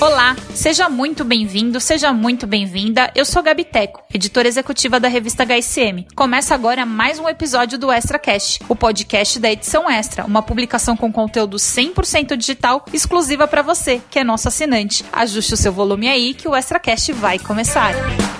Olá, seja muito bem-vindo, seja muito bem-vinda. Eu sou Gabi Teco, editora executiva da revista HSM. Começa agora mais um episódio do Extra Cast, o podcast da edição Extra, uma publicação com conteúdo 100% digital exclusiva para você, que é nosso assinante. Ajuste o seu volume aí que o Extra Cast vai começar que a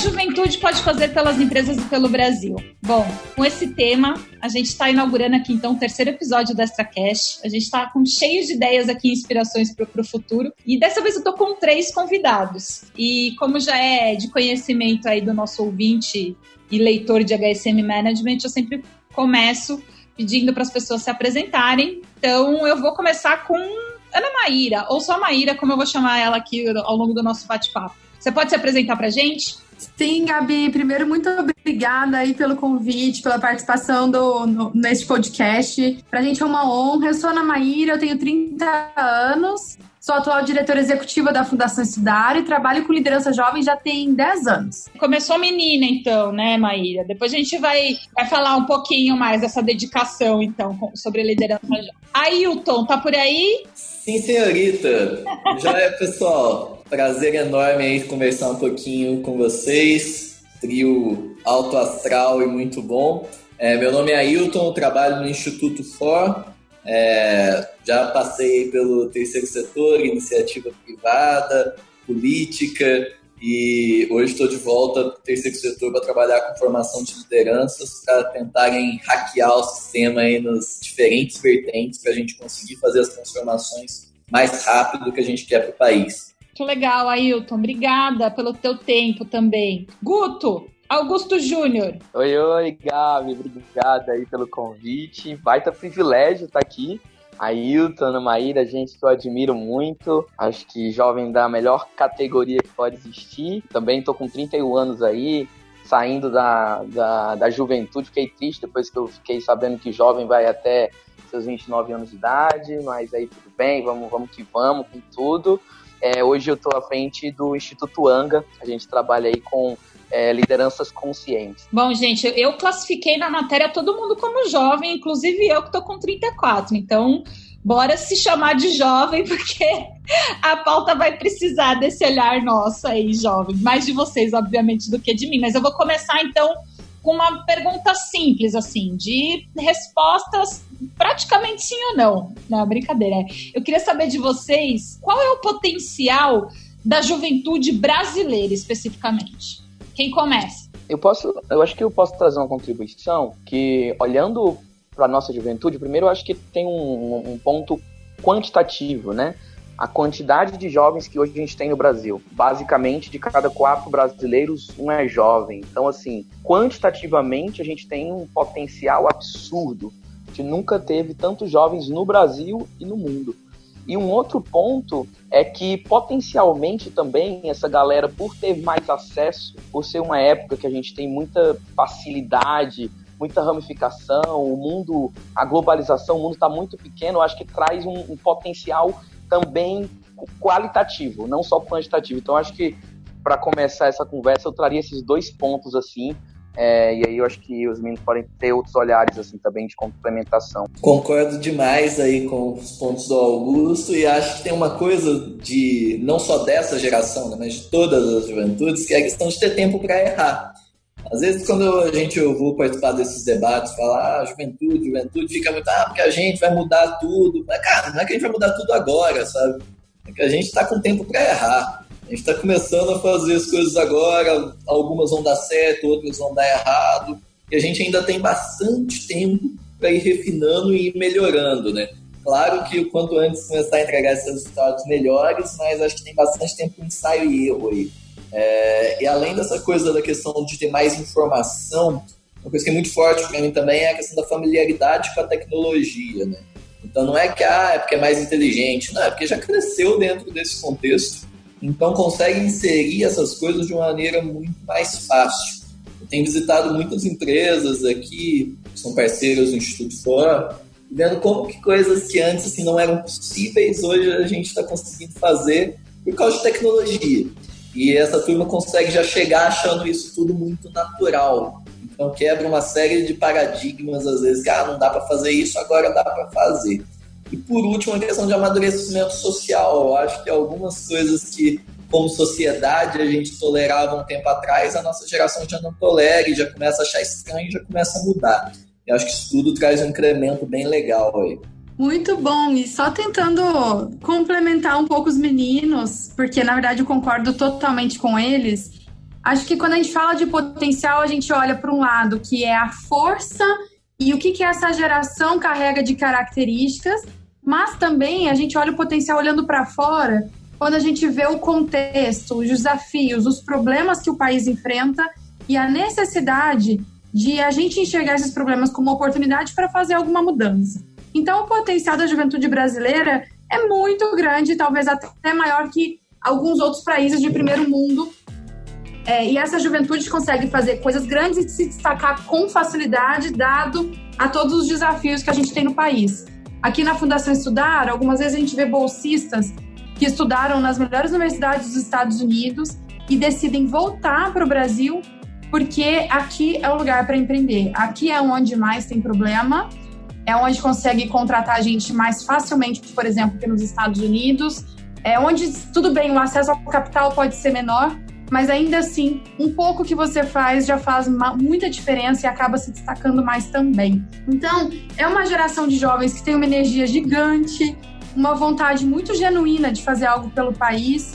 juventude pode fazer pelas empresas e pelo Brasil? Bom, com esse tema, a gente está inaugurando aqui então o terceiro episódio do ExtraCast. A gente está com cheio de ideias aqui, inspirações para o futuro. E dessa vez eu estou com três convidados. E como já é de conhecimento aí do nosso ouvinte e leitor de HSM Management, eu sempre começo pedindo para as pessoas se apresentarem. Então eu vou começar com Ana Maíra, ou só Maíra, como eu vou chamar ela aqui ao longo do nosso bate-papo. Você pode se apresentar para gente? Sim, Gabi. Primeiro, muito obrigada aí pelo convite, pela participação do, no, neste podcast. Para a gente é uma honra. Eu sou Ana Maíra, eu tenho 30 anos, sou atual diretora executiva da Fundação Estudar e trabalho com liderança jovem já tem 10 anos. Começou menina, então, né, Maíra? Depois a gente vai, vai falar um pouquinho mais dessa dedicação, então, sobre liderança jovem. Ailton, tá por aí? Sim, senhorita. Já é, pessoal. Prazer enorme aí conversar um pouquinho com vocês. Trio alto astral e muito bom. É, meu nome é Ailton, trabalho no Instituto For. É, já passei pelo terceiro setor, iniciativa privada, política e hoje estou de volta para o terceiro setor para trabalhar com formação de lideranças para tentarem hackear o sistema aí nos diferentes vertentes para a gente conseguir fazer as transformações mais rápido que a gente quer para o país. Muito legal, Ailton. Obrigada pelo teu tempo também. Guto, Augusto Júnior. Oi, oi, Gabi. Obrigada aí pelo convite. Baita privilégio estar aqui. Ailton, Ana Maíra, gente que eu admiro muito. Acho que jovem da melhor categoria que pode existir. Também tô com 31 anos aí, saindo da, da, da juventude. Fiquei triste depois que eu fiquei sabendo que jovem vai até seus 29 anos de idade, mas aí tudo bem, vamos, vamos que vamos com tudo. É, hoje eu estou à frente do Instituto Anga, a gente trabalha aí com é, lideranças conscientes. Bom, gente, eu classifiquei na matéria todo mundo como jovem, inclusive eu que estou com 34, então bora se chamar de jovem, porque a pauta vai precisar desse olhar nosso aí, jovem, mais de vocês, obviamente, do que de mim, mas eu vou começar então com uma pergunta simples, assim, de respostas praticamente sim ou não. Não, brincadeira. Eu queria saber de vocês qual é o potencial da juventude brasileira, especificamente. Quem começa? Eu posso, eu acho que eu posso trazer uma contribuição que, olhando para nossa juventude, primeiro eu acho que tem um, um ponto quantitativo, né? A quantidade de jovens que hoje a gente tem no Brasil. Basicamente, de cada quatro brasileiros, um é jovem. Então, assim, quantitativamente, a gente tem um potencial absurdo. A gente nunca teve tantos jovens no Brasil e no mundo. E um outro ponto é que potencialmente também essa galera, por ter mais acesso, por ser uma época que a gente tem muita facilidade, muita ramificação, o mundo, a globalização, o mundo está muito pequeno, eu acho que traz um, um potencial também qualitativo, não só quantitativo. Então, acho que para começar essa conversa, eu traria esses dois pontos assim. É, e aí eu acho que os meninos podem ter outros olhares assim também de complementação. Concordo demais aí com os pontos do Augusto e acho que tem uma coisa de não só dessa geração, né, mas de todas as juventudes, que é a questão de ter tempo para errar. Às vezes, quando a gente ouve participar desses debates, falar, ah, juventude, juventude, fica muito, ah, porque a gente vai mudar tudo. Mas, cara, não é que a gente vai mudar tudo agora, sabe? É que a gente está com tempo para errar. A gente está começando a fazer as coisas agora, algumas vão dar certo, outras vão dar errado, e a gente ainda tem bastante tempo para ir refinando e ir melhorando, né? Claro que o quanto antes começar a entregar esses resultados melhores, mas acho que tem bastante tempo para ensaio e erro aí. É, e além dessa coisa da questão de ter mais informação, uma coisa que é muito forte para mim também é a questão da familiaridade com a tecnologia, né? Então não é que ah, é porque é mais inteligente, não, é porque já cresceu dentro desse contexto, então consegue inserir essas coisas de uma maneira muito mais fácil. Eu tenho visitado muitas empresas aqui, que são parceiras do Instituto Fora, vendo como que coisas que antes assim, não eram possíveis, hoje a gente está conseguindo fazer por causa de tecnologia. E essa turma consegue já chegar achando isso tudo muito natural. Então quebra uma série de paradigmas, às vezes, que ah, não dá para fazer isso, agora dá para fazer. E por último, a questão de amadurecimento social. Eu acho que algumas coisas que, como sociedade, a gente tolerava um tempo atrás, a nossa geração já não tolera e já começa a achar estranho e já começa a mudar. Eu acho que isso tudo traz um incremento bem legal aí. Muito bom, e só tentando complementar um pouco os meninos, porque na verdade eu concordo totalmente com eles. Acho que quando a gente fala de potencial, a gente olha para um lado que é a força e o que, que essa geração carrega de características, mas também a gente olha o potencial olhando para fora, quando a gente vê o contexto, os desafios, os problemas que o país enfrenta e a necessidade de a gente enxergar esses problemas como oportunidade para fazer alguma mudança. Então, o potencial da juventude brasileira é muito grande, talvez até maior que alguns outros países de primeiro mundo. É, e essa juventude consegue fazer coisas grandes e se destacar com facilidade, dado a todos os desafios que a gente tem no país. Aqui na Fundação Estudar, algumas vezes a gente vê bolsistas que estudaram nas melhores universidades dos Estados Unidos e decidem voltar para o Brasil porque aqui é o lugar para empreender. Aqui é onde mais tem problema é onde consegue contratar a gente mais facilmente, por exemplo, que nos Estados Unidos, é onde, tudo bem, o acesso ao capital pode ser menor, mas ainda assim, um pouco que você faz já faz uma, muita diferença e acaba se destacando mais também. Então, é uma geração de jovens que tem uma energia gigante, uma vontade muito genuína de fazer algo pelo país.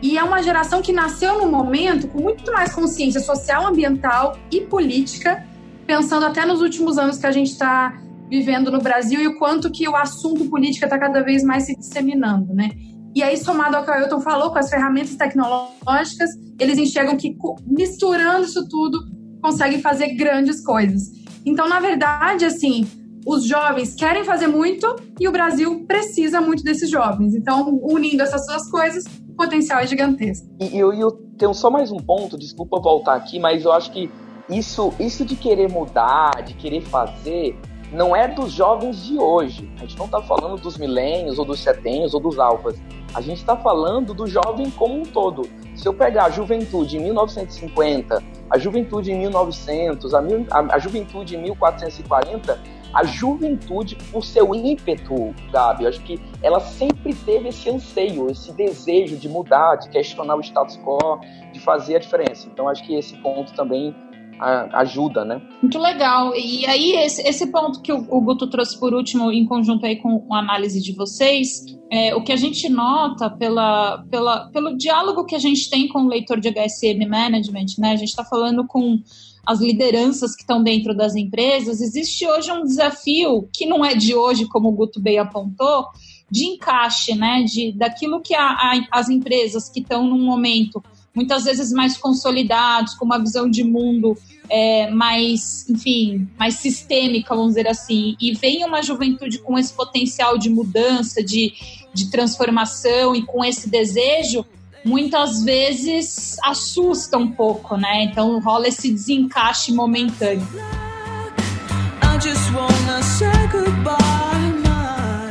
E é uma geração que nasceu num momento com muito mais consciência social, ambiental e política, pensando até nos últimos anos que a gente está vivendo no Brasil e o quanto que o assunto política está cada vez mais se disseminando, né? E aí, somado ao que o Ailton falou, com as ferramentas tecnológicas, eles enxergam que misturando isso tudo, conseguem fazer grandes coisas. Então, na verdade, assim, os jovens querem fazer muito e o Brasil precisa muito desses jovens. Então, unindo essas duas coisas, o potencial é gigantesco. E eu, eu tenho só mais um ponto, desculpa voltar aqui, mas eu acho que isso, isso de querer mudar, de querer fazer, não é dos jovens de hoje. A gente não está falando dos milênios, ou dos setenhos, ou dos alfas. A gente está falando do jovem como um todo. Se eu pegar a juventude em 1950, a juventude em 1900, a, mil, a, a juventude em 1440, a juventude, por seu ímpeto, Gabi, acho que ela sempre teve esse anseio, esse desejo de mudar, de questionar o status quo, de fazer a diferença. Então, acho que esse ponto também ajuda, né? Muito legal. E aí, esse, esse ponto que o, o, Guto trouxe por último, em conjunto aí com a análise de vocês, é, o que a gente nota pela, pela, pelo diálogo que a gente tem com o leitor de HSM Management, né? A gente está falando com as lideranças que estão dentro das empresas, existe hoje um desafio que não é de hoje, como o Guto bem apontou, de encaixe, né? De, daquilo que a, a, as empresas que estão num momento muitas vezes mais consolidados, com uma visão de mundo é, mais, enfim, mais sistêmica, vamos dizer assim, e vem uma juventude com esse potencial de mudança, de, de transformação e com esse desejo, muitas vezes assusta um pouco, né? Então rola esse desencaixe momentâneo.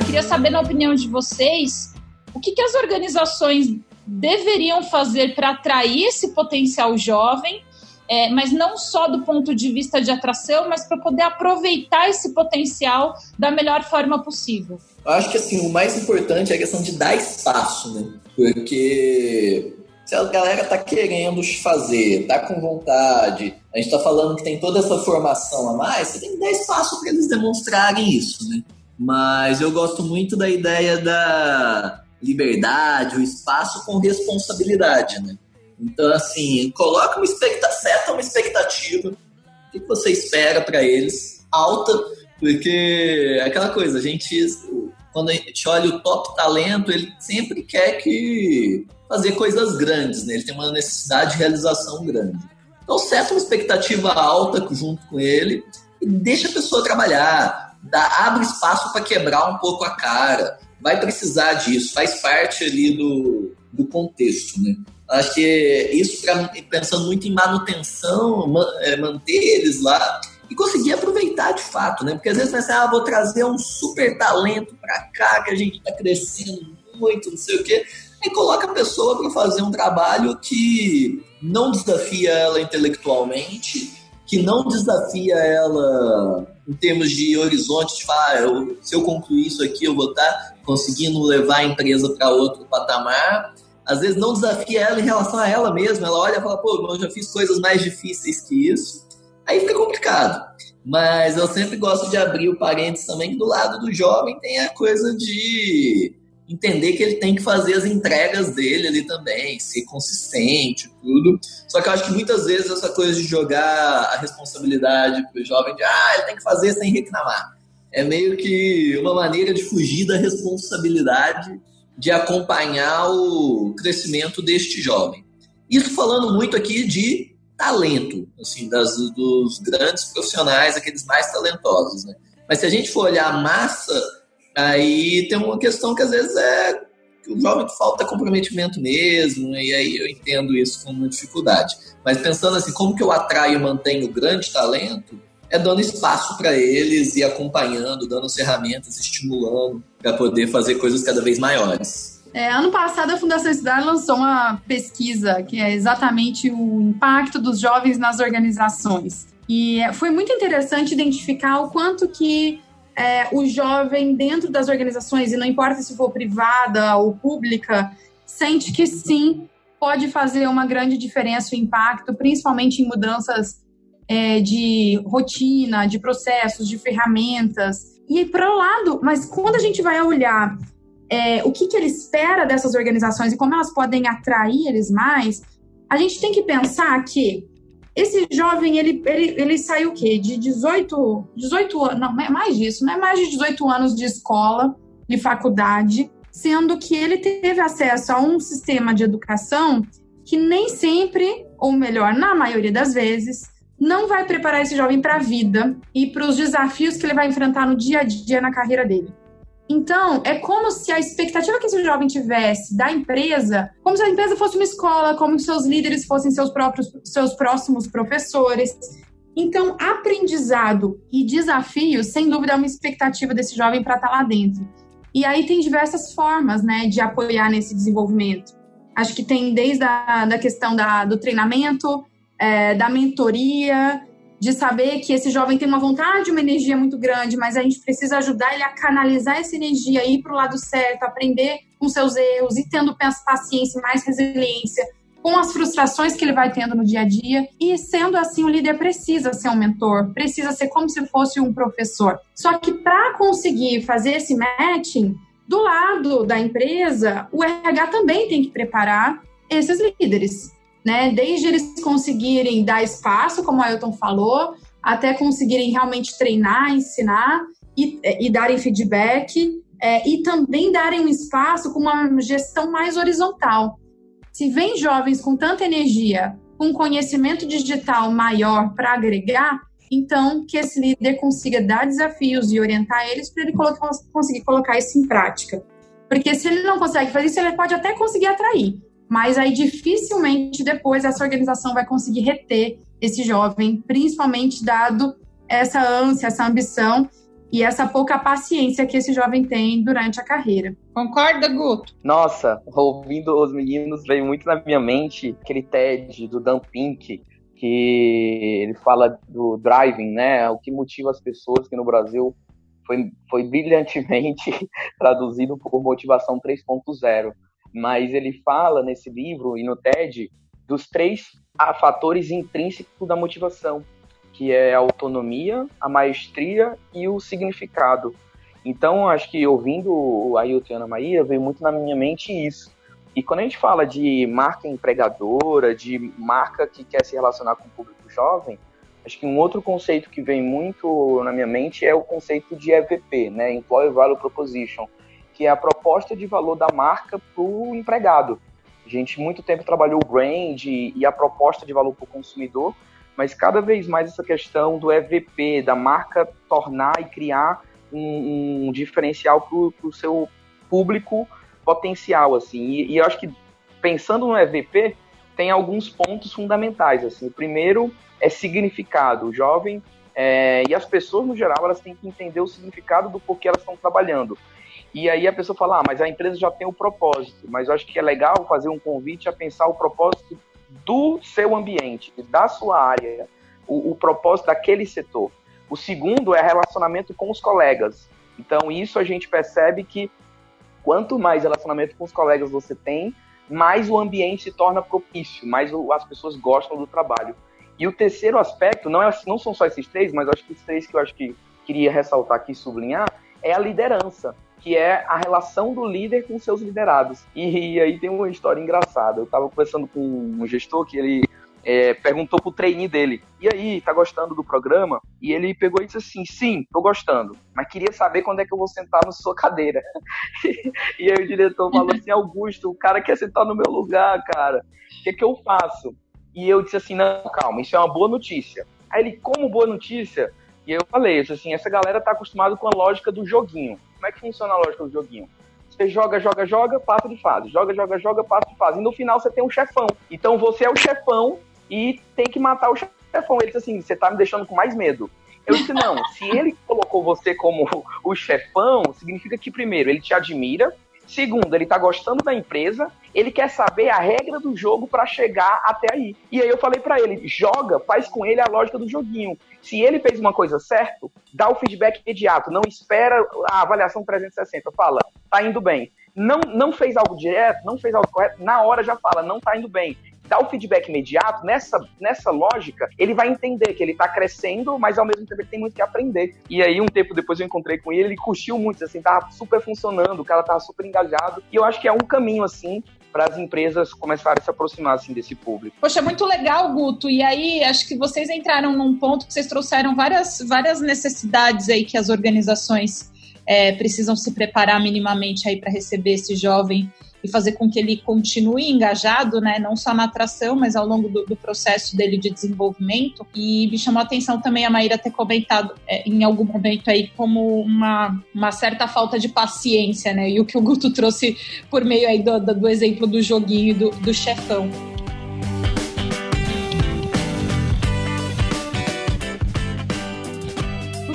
Queria saber, na opinião de vocês, o que, que as organizações deveriam fazer para atrair esse potencial jovem, é, mas não só do ponto de vista de atração, mas para poder aproveitar esse potencial da melhor forma possível. Eu acho que assim, o mais importante é a questão de dar espaço, né? Porque se a galera tá querendo fazer, tá com vontade, a gente tá falando que tem toda essa formação a mais, você tem que dar espaço para eles demonstrarem isso, né? Mas eu gosto muito da ideia da liberdade, o espaço com responsabilidade, né? Então, assim, coloca uma expectativa, seta uma expectativa, o que você espera para eles, alta, porque é aquela coisa, a gente, quando a gente olha o top talento, ele sempre quer que fazer coisas grandes, né? Ele tem uma necessidade de realização grande. Então, seta uma expectativa alta junto com ele e deixa a pessoa trabalhar, dá, abre espaço para quebrar um pouco a cara, vai precisar disso, faz parte ali do, do contexto, né? Acho que isso, pra, pensando muito em manutenção, man, é, manter eles lá e conseguir aproveitar de fato, né? Porque às vezes você ah, vou trazer um super talento para cá, que a gente está crescendo muito, não sei o quê. Aí coloca a pessoa para fazer um trabalho que não desafia ela intelectualmente, que não desafia ela em termos de horizonte, de falar, ah, eu, se eu concluir isso aqui, eu vou estar conseguindo levar a empresa para outro patamar. Às vezes não desafia ela em relação a ela mesma. Ela olha e fala, pô, eu já fiz coisas mais difíceis que isso. Aí fica complicado. Mas eu sempre gosto de abrir o parênteses também, que do lado do jovem tem a coisa de entender que ele tem que fazer as entregas dele ali também, ser consistente, tudo. Só que eu acho que muitas vezes essa coisa de jogar a responsabilidade pro jovem de ah, ele tem que fazer sem reclamar. É meio que uma maneira de fugir da responsabilidade de acompanhar o crescimento deste jovem. Isso falando muito aqui de talento, assim, das, dos grandes profissionais, aqueles mais talentosos, né? Mas se a gente for olhar a massa Aí tem uma questão que às vezes é que o jovem falta comprometimento mesmo, e aí eu entendo isso como uma dificuldade. Mas pensando assim, como que eu atraio e mantenho grande talento, é dando espaço para eles e acompanhando, dando ferramentas, estimulando para poder fazer coisas cada vez maiores. É, ano passado, a Fundação Estudar lançou uma pesquisa que é exatamente o impacto dos jovens nas organizações. E foi muito interessante identificar o quanto que é, o jovem dentro das organizações, e não importa se for privada ou pública, sente que sim, pode fazer uma grande diferença, o impacto, principalmente em mudanças é, de rotina, de processos, de ferramentas. E para o lado, mas quando a gente vai olhar é, o que, que ele espera dessas organizações e como elas podem atrair eles mais, a gente tem que pensar que esse jovem, ele, ele, ele saiu o quê? De 18, 18 anos, não, é mais disso, não é mais de 18 anos de escola, de faculdade, sendo que ele teve acesso a um sistema de educação que nem sempre, ou melhor, na maioria das vezes, não vai preparar esse jovem para a vida e para os desafios que ele vai enfrentar no dia a dia na carreira dele. Então, é como se a expectativa que esse jovem tivesse da empresa, como se a empresa fosse uma escola, como se seus líderes fossem seus próprios, seus próximos professores. Então, aprendizado e desafio, sem dúvida, é uma expectativa desse jovem para estar tá lá dentro. E aí tem diversas formas, né, de apoiar nesse desenvolvimento. Acho que tem desde a da questão da, do treinamento, é, da mentoria, de saber que esse jovem tem uma vontade, uma energia muito grande, mas a gente precisa ajudar ele a canalizar essa energia, ir para o lado certo, aprender com seus erros e tendo paciência mais resiliência com as frustrações que ele vai tendo no dia a dia. E sendo assim, o líder precisa ser um mentor, precisa ser como se fosse um professor. Só que para conseguir fazer esse matching, do lado da empresa, o RH também tem que preparar esses líderes né? Desde eles conseguirem dar espaço, como o Ailton falou, até conseguirem realmente treinar, ensinar e, e darem feedback, é, e também darem um espaço com uma gestão mais horizontal. Se vem jovens com tanta energia, com conhecimento digital maior para agregar, então que esse líder consiga dar desafios e orientar eles para ele colocar, conseguir colocar isso em prática. Porque se ele não consegue fazer isso, ele pode até conseguir atrair, mas aí dificilmente depois essa organização vai conseguir reter esse jovem, principalmente dado essa ânsia, essa ambição e essa pouca paciência que esse jovem tem durante a carreira. Concorda, Guto? Nossa, ouvindo os meninos, veio muito na minha mente aquele TED do Dan Pink, que ele fala do driving, né? O que motiva as pessoas que no Brasil foi, foi brilhantemente traduzido por motivação 3.0 mas ele fala nesse livro e no TED dos três fatores intrínsecos da motivação, que é a autonomia, a maestria e o significado. Então, acho que ouvindo a Ailton e Ana Maria, veio muito na minha mente isso. E quando a gente fala de marca empregadora, de marca que quer se relacionar com o público jovem, acho que um outro conceito que vem muito na minha mente é o conceito de EVP, né? Employee Value Proposition, que é a proposta de valor da marca para o empregado. A gente muito tempo trabalhou o brand e a proposta de valor para o consumidor, mas cada vez mais essa questão do EVP, da marca tornar e criar um, um diferencial para o seu público potencial, assim. E, e, eu acho que pensando no EVP tem alguns pontos fundamentais, assim. O primeiro é significado. O jovem é, e as pessoas no geral elas têm que entender o significado do porquê elas estão trabalhando. E aí a pessoa fala, ah, mas a empresa já tem o propósito. Mas eu acho que é legal fazer um convite a pensar o propósito do seu ambiente, da sua área. o, o propósito daquele setor. O segundo é relacionamento com os colegas. Então, isso a gente percebe que quanto mais relacionamento com os colegas você tem, mais o ambiente se torna propício, mais as pessoas gostam do trabalho. E o terceiro aspecto, não, é, não são só esses três, mas acho que os três que eu acho que queria ressaltar aqui sublinhar, é a liderança, que é a relação do líder com seus liderados. E, e aí tem uma história engraçada. Eu estava conversando com um gestor que ele é, perguntou pro trainee dele, e aí, tá gostando do programa? E ele pegou e disse assim, sim, tô gostando, mas queria saber quando é que eu vou sentar na sua cadeira. e aí o diretor falou assim, Augusto, o cara quer sentar no meu lugar, cara, o que que eu faço? E eu disse assim, não, calma, isso é uma boa notícia. Aí ele, como boa notícia? E eu falei, assim, essa galera tá acostumada com a lógica do joguinho. Como é que funciona a lógica do joguinho? Você joga, joga, joga, passa de fase. Joga, joga, joga, passa de fase. E no final você tem um chefão. Então você é o chefão e tem que matar o chefão. Ele disse assim: você tá me deixando com mais medo. Eu disse: não, se ele colocou você como o chefão, significa que, primeiro, ele te admira, segundo, ele tá gostando da empresa, ele quer saber a regra do jogo para chegar até aí. E aí eu falei para ele: joga, faz com ele a lógica do joguinho. Se ele fez uma coisa certa, dá o feedback imediato, não espera a avaliação 360, fala, tá indo bem. Não, não fez algo direto, não fez algo correto, na hora já fala, não tá indo bem dar o feedback imediato, nessa, nessa lógica, ele vai entender que ele está crescendo, mas ao mesmo tempo ele tem muito que aprender. E aí, um tempo depois eu encontrei com ele, ele curtiu muito, assim, tava super funcionando, o cara tava super engajado. E eu acho que é um caminho, assim, para as empresas começarem a se aproximar assim desse público. Poxa, muito legal, Guto. E aí, acho que vocês entraram num ponto que vocês trouxeram várias, várias necessidades aí que as organizações é, precisam se preparar minimamente aí para receber esse jovem e fazer com que ele continue engajado, né, não só na atração, mas ao longo do, do processo dele de desenvolvimento. E me chamou a atenção também a Maíra ter comentado é, em algum momento aí como uma, uma certa falta de paciência, né, e o que o Guto trouxe por meio aí do, do, do exemplo do joguinho do, do chefão.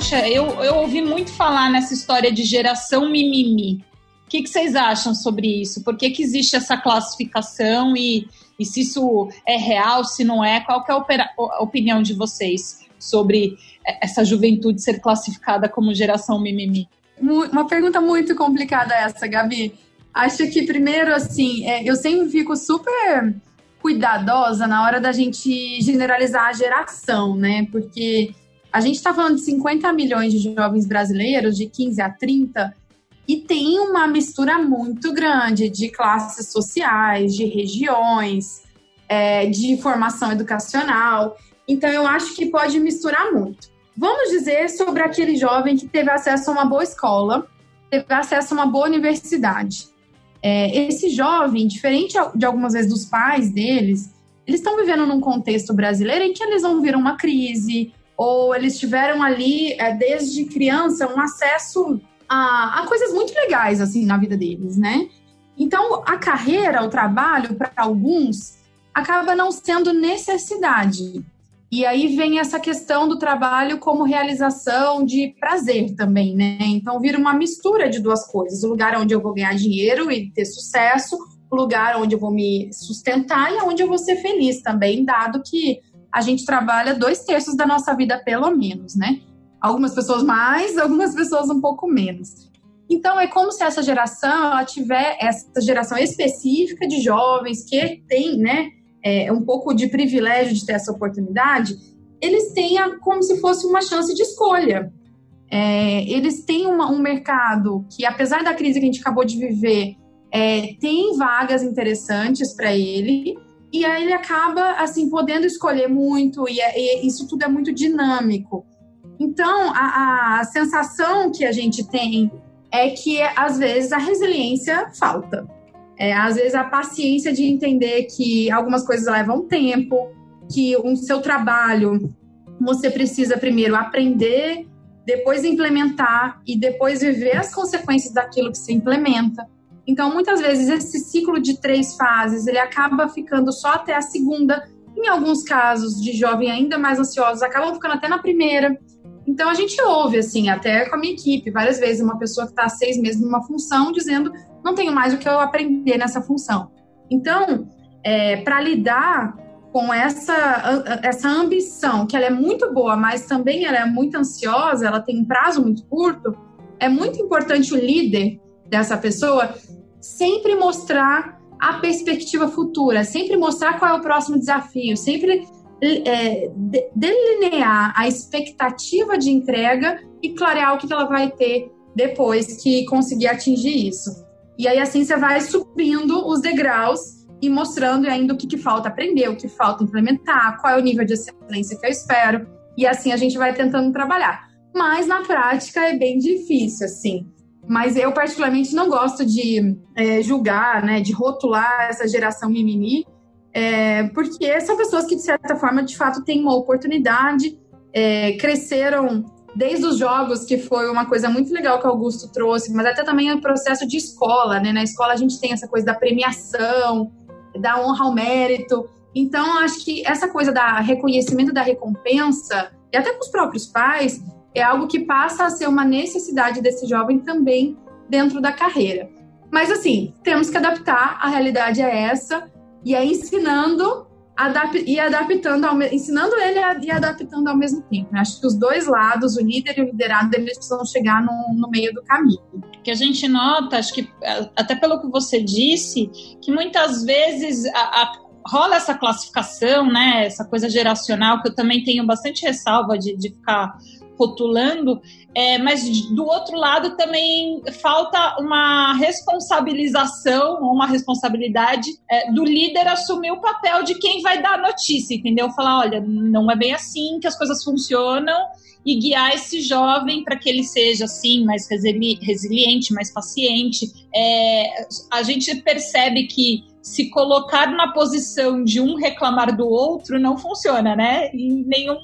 Puxa, eu, eu ouvi muito falar nessa história de geração mimimi. O que, que, vocês acham sobre isso? Por que, que existe essa classificação e, e se isso é real, se não é? Qual é a opinião de vocês sobre essa juventude ser classificada como geração mimimi? Uma pergunta muito complicada essa, Gabi. Acho que primeiro, assim, é, eu sempre fico super cuidadosa na hora da gente generalizar a geração, né? Porque a gente está falando de 50 milhões de jovens brasileiros, de 15 a 30, e tem uma mistura muito grande de classes sociais, de regiões, é, de formação educacional. Então, eu acho que pode misturar muito. Vamos dizer sobre aquele jovem que teve acesso a uma boa escola, teve acesso a uma boa universidade. É, esse jovem, diferente de algumas vezes dos pais deles, eles estão vivendo num contexto brasileiro em que eles vão vir uma crise, ou eles tiveram ali, é, desde criança, um acesso a, a coisas muito legais, assim, na vida deles, né? Então, a carreira, o trabalho, para alguns, acaba não sendo necessidade. E aí vem essa questão do trabalho como realização de prazer também, né? Então vira uma mistura de duas coisas: o lugar onde eu vou ganhar dinheiro e ter sucesso, o lugar onde eu vou me sustentar e onde eu vou ser feliz também, dado que a gente trabalha dois terços da nossa vida, pelo menos, né? Algumas pessoas mais, algumas pessoas um pouco menos. Então, é como se essa geração ela tiver essa geração específica de jovens que tem, né, é, um pouco de privilégio de ter essa oportunidade, eles tenham como se fosse uma chance de escolha. É, eles têm uma, um mercado que, apesar da crise que a gente acabou de viver, é, tem vagas interessantes para ele, e aí ele acaba assim podendo escolher muito, e, é, e isso tudo é muito dinâmico. Então, a, a sensação que a gente tem é que, às vezes, a resiliência falta. É, às vezes, a paciência de entender que algumas coisas levam tempo, que o seu trabalho você precisa primeiro aprender, depois implementar e depois viver as consequências daquilo que se implementa. Então, muitas vezes, esse ciclo de três fases, ele acaba ficando só até a segunda. Em alguns casos de jovem ainda mais ansiosos, acabam ficando até na primeira. Então a gente ouve, assim, até com a minha equipe, várias vezes, uma pessoa que está seis meses numa função dizendo não tenho mais o que eu aprender nessa função. Então, é, para lidar com essa, essa ambição, que ela é muito boa, mas também ela é muito ansiosa, ela tem um prazo muito curto, é muito importante o líder dessa pessoa sempre mostrar a perspectiva futura, sempre mostrar qual é o próximo desafio, sempre é, delinear a expectativa de entrega e clarear o que ela vai ter depois que conseguir atingir isso. E aí assim você vai subindo os degraus e mostrando ainda o que, que falta aprender, o que falta implementar, qual é o nível de excelência que eu espero. E assim a gente vai tentando trabalhar. Mas na prática é bem difícil, assim. Mas eu, particularmente, não gosto de é, julgar, né, de rotular essa geração mimimi, é, porque são pessoas que, de certa forma, de fato, têm uma oportunidade, é, cresceram desde os jogos, que foi uma coisa muito legal que o Augusto trouxe, mas até também o processo de escola, né? Na escola a gente tem essa coisa da premiação, da honra ao mérito. Então, acho que essa coisa da reconhecimento da recompensa, e até com os próprios pais, é algo que passa a ser uma necessidade desse jovem também dentro da carreira. Mas, assim, temos que adaptar, a realidade é essa, e é ensinando adap e adaptando, ensinando ele a, e adaptando ao mesmo tempo. Eu acho que os dois lados, o líder e o liderado, eles precisam chegar no, no meio do caminho. Que a gente nota, acho que até pelo que você disse, que muitas vezes a, a, rola essa classificação, né, essa coisa geracional, que eu também tenho bastante ressalva de, de ficar rotulando, é, mas do outro lado também falta uma responsabilização, uma responsabilidade é, do líder assumir o papel de quem vai dar a notícia, entendeu? Falar, olha, não é bem assim que as coisas funcionam e guiar esse jovem para que ele seja assim mais resili resiliente, mais paciente. É, a gente percebe que se colocar na posição de um reclamar do outro não funciona, né? Em nenhum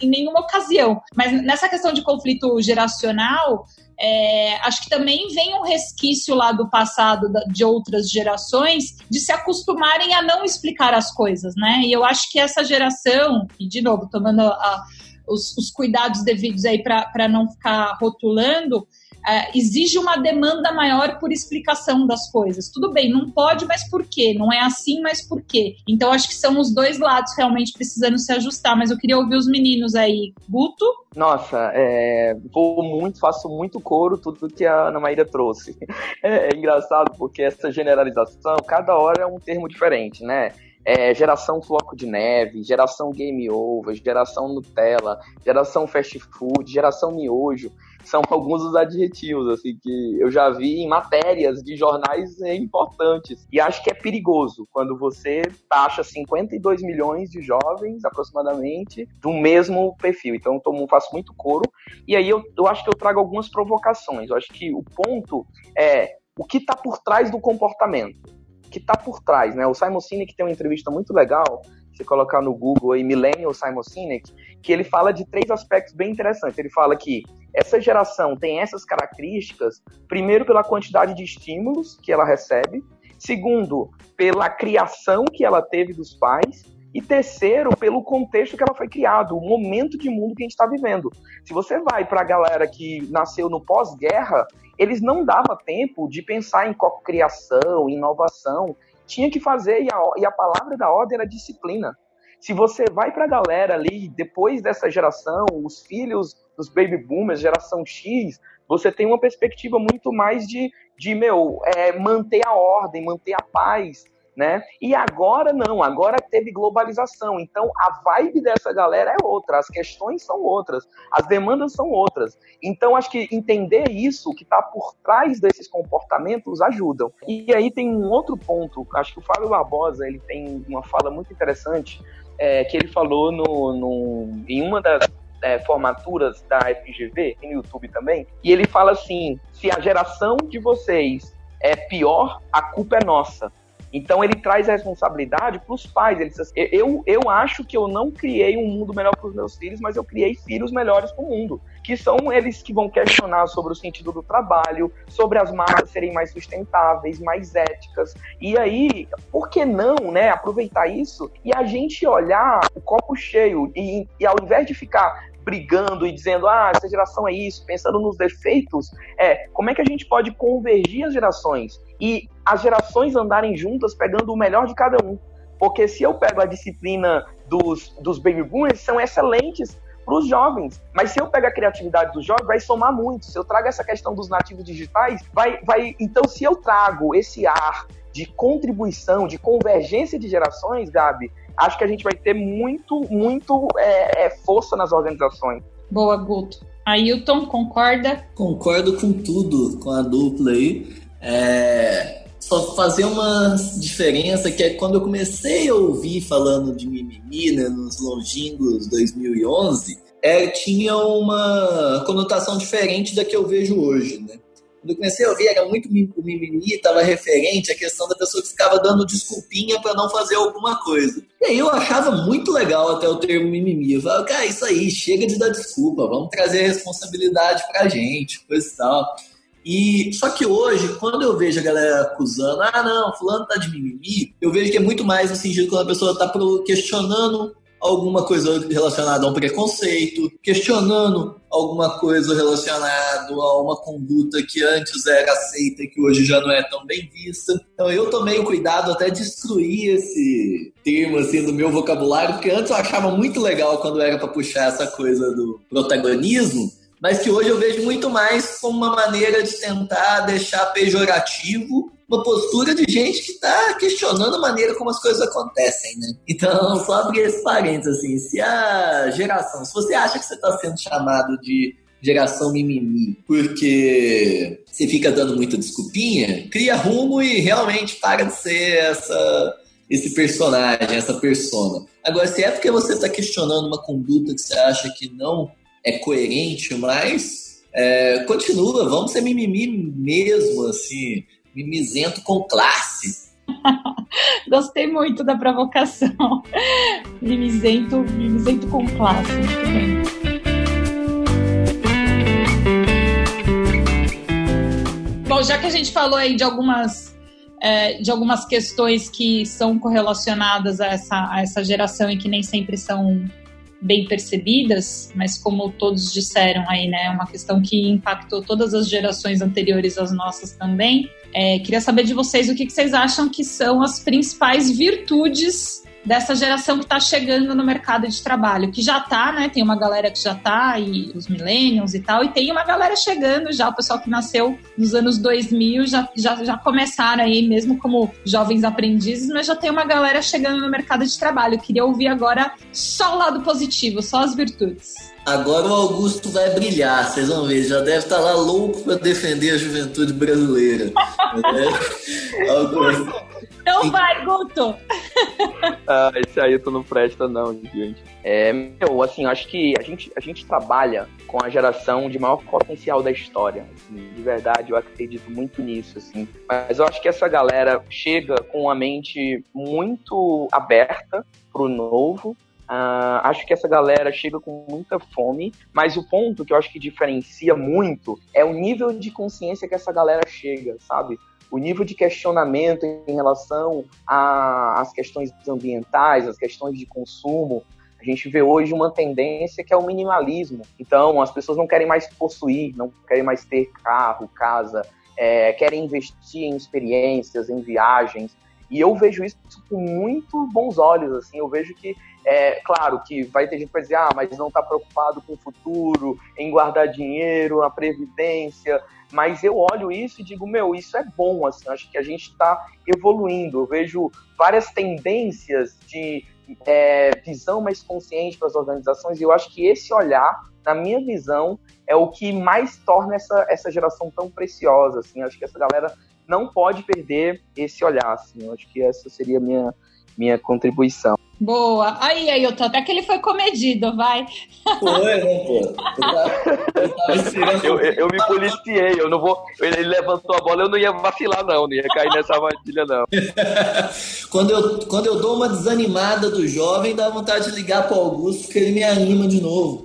em nenhuma ocasião. Mas nessa questão de conflito geracional, é, acho que também vem um resquício lá do passado de outras gerações de se acostumarem a não explicar as coisas, né? E eu acho que essa geração, e de novo, tomando a, os, os, cuidados devidos aí para não ficar rotulando, é, exige uma demanda maior por explicação das coisas. Tudo bem, não pode, mas por quê? Não é assim, mas por quê? Então, acho que são os dois lados realmente precisando se ajustar. Mas eu queria ouvir os meninos aí. Guto? Nossa, é, vou muito, faço muito coro tudo que a Ana Maíra trouxe. É, é engraçado porque essa generalização, cada hora é um termo diferente, né? É, geração floco de neve, geração game over, geração Nutella, geração fast food, geração miojo são alguns dos adjetivos assim que eu já vi em matérias de jornais importantes. E acho que é perigoso quando você taxa 52 milhões de jovens aproximadamente do mesmo perfil. Então eu faço muito coro. E aí eu, eu acho que eu trago algumas provocações. Eu acho que o ponto é o que está por trás do comportamento. O que está por trás, né? O Simon Sinek tem uma entrevista muito legal você colocar no Google aí Millennial Simon Sinek, que ele fala de três aspectos bem interessantes. Ele fala que essa geração tem essas características, primeiro pela quantidade de estímulos que ela recebe, segundo, pela criação que ela teve dos pais, e terceiro, pelo contexto que ela foi criado, o momento de mundo que a gente está vivendo. Se você vai para a galera que nasceu no pós-guerra, eles não dava tempo de pensar em criação, inovação, tinha que fazer, e a, e a palavra da ordem era disciplina. Se você vai para a galera ali, depois dessa geração, os filhos dos baby boomers, geração X, você tem uma perspectiva muito mais de, de meu, é, manter a ordem, manter a paz, né? E agora não, agora teve globalização. Então a vibe dessa galera é outra, as questões são outras, as demandas são outras. Então acho que entender isso que está por trás desses comportamentos ajudam. E aí tem um outro ponto, acho que o Fábio Barbosa ele tem uma fala muito interessante é, que ele falou no, no, em uma das é, formaturas da FGV, no YouTube também, e ele fala assim: se a geração de vocês é pior, a culpa é nossa. Então ele traz a responsabilidade para os pais. Ele diz assim, eu, eu acho que eu não criei um mundo melhor para os meus filhos, mas eu criei filhos melhores para o mundo. Que são eles que vão questionar sobre o sentido do trabalho, sobre as marcas serem mais sustentáveis, mais éticas. E aí, por que não, né, aproveitar isso e a gente olhar o copo cheio e, e ao invés de ficar brigando e dizendo, ah, essa geração é isso, pensando nos defeitos, é como é que a gente pode convergir as gerações e as gerações andarem juntas pegando o melhor de cada um. Porque se eu pego a disciplina dos, dos baby boomers, são excelentes para os jovens. Mas se eu pego a criatividade dos jovens, vai somar muito. Se eu trago essa questão dos nativos digitais, vai, vai. Então, se eu trago esse ar de contribuição, de convergência de gerações, Gabi, acho que a gente vai ter muito, muito é, é, força nas organizações. Boa, Guto. Ailton, concorda? Concordo com tudo, com a dupla aí. É, só fazer uma diferença que é quando eu comecei a ouvir falando de mimimi né, nos longínquos 2011, é, tinha uma conotação diferente da que eu vejo hoje, né? Quando eu comecei a ouvir, era muito mimimi, estava referente à questão da pessoa que ficava dando desculpinha para não fazer alguma coisa. E aí eu achava muito legal até o termo mimimi. Eu falava, cara, isso aí, chega de dar desculpa, vamos trazer responsabilidade pra gente, coisa e tal. E só que hoje, quando eu vejo a galera acusando, ah, não, fulano tá de mimimi, eu vejo que é muito mais no sentido quando a pessoa tá questionando alguma coisa relacionada a um preconceito, questionando alguma coisa relacionada a uma conduta que antes era aceita e que hoje já não é tão bem vista. Então eu tomei o cuidado até de destruir esse termo assim do meu vocabulário, porque antes eu achava muito legal quando era para puxar essa coisa do protagonismo, mas que hoje eu vejo muito mais como uma maneira de tentar deixar pejorativo uma postura de gente que está questionando a maneira como as coisas acontecem, né? Então, só abrir esse parênteses, assim, se a geração, se você acha que você está sendo chamado de geração mimimi, porque você fica dando muita desculpinha, cria rumo e realmente para de ser essa, esse personagem, essa persona. Agora, se é porque você está questionando uma conduta que você acha que não é coerente, mas é, continua, vamos ser mimimi mesmo, assim mimizento com classe. Gostei muito da provocação. Mimizento, mimizento com classe. Bom, já que a gente falou aí de algumas é, de algumas questões que são correlacionadas a essa, a essa geração e que nem sempre são bem percebidas, mas como todos disseram aí, né, é uma questão que impactou todas as gerações anteriores às nossas também. É, queria saber de vocês o que, que vocês acham que são as principais virtudes dessa geração que está chegando no mercado de trabalho, que já está, né? Tem uma galera que já está, e os millennials e tal, e tem uma galera chegando já, o pessoal que nasceu nos anos 2000 já, já, já começaram aí, mesmo como jovens aprendizes, mas já tem uma galera chegando no mercado de trabalho. Eu queria ouvir agora só o lado positivo, só as virtudes. Agora o Augusto vai brilhar, vocês vão ver. Já deve estar lá louco para defender a juventude brasileira. é, Augusto. Então vai, Guto! ah, esse aí tu não presta, não, gente. É, meu, assim, acho que a gente, a gente trabalha com a geração de maior potencial da história. Assim, de verdade, eu acredito muito nisso, assim. Mas eu acho que essa galera chega com a mente muito aberta pro novo, Uh, acho que essa galera chega com muita fome, mas o ponto que eu acho que diferencia muito é o nível de consciência que essa galera chega, sabe? O nível de questionamento em relação às questões ambientais, às questões de consumo. A gente vê hoje uma tendência que é o minimalismo. Então, as pessoas não querem mais possuir, não querem mais ter carro, casa, é, querem investir em experiências, em viagens. E eu vejo isso com muito bons olhos, assim. Eu vejo que é claro que vai ter gente que vai dizer, ah, mas não está preocupado com o futuro, em guardar dinheiro, a previdência. Mas eu olho isso e digo, meu, isso é bom, assim, acho que a gente está evoluindo. Eu vejo várias tendências de é, visão mais consciente para as organizações, e eu acho que esse olhar, na minha visão, é o que mais torna essa, essa geração tão preciosa. Assim, acho que essa galera não pode perder esse olhar. Assim, eu acho que essa seria a minha, minha contribuição. Boa. Aí, aí, eu tô até que ele foi comedido, vai. Foi, né, pô? Eu, eu, eu, me policiei, eu não vou. Ele levantou a bola, eu não ia vacilar, não, não ia cair nessa armadilha, não. quando, eu, quando eu dou uma desanimada do jovem, dá vontade de ligar pro Augusto, porque ele me anima de novo.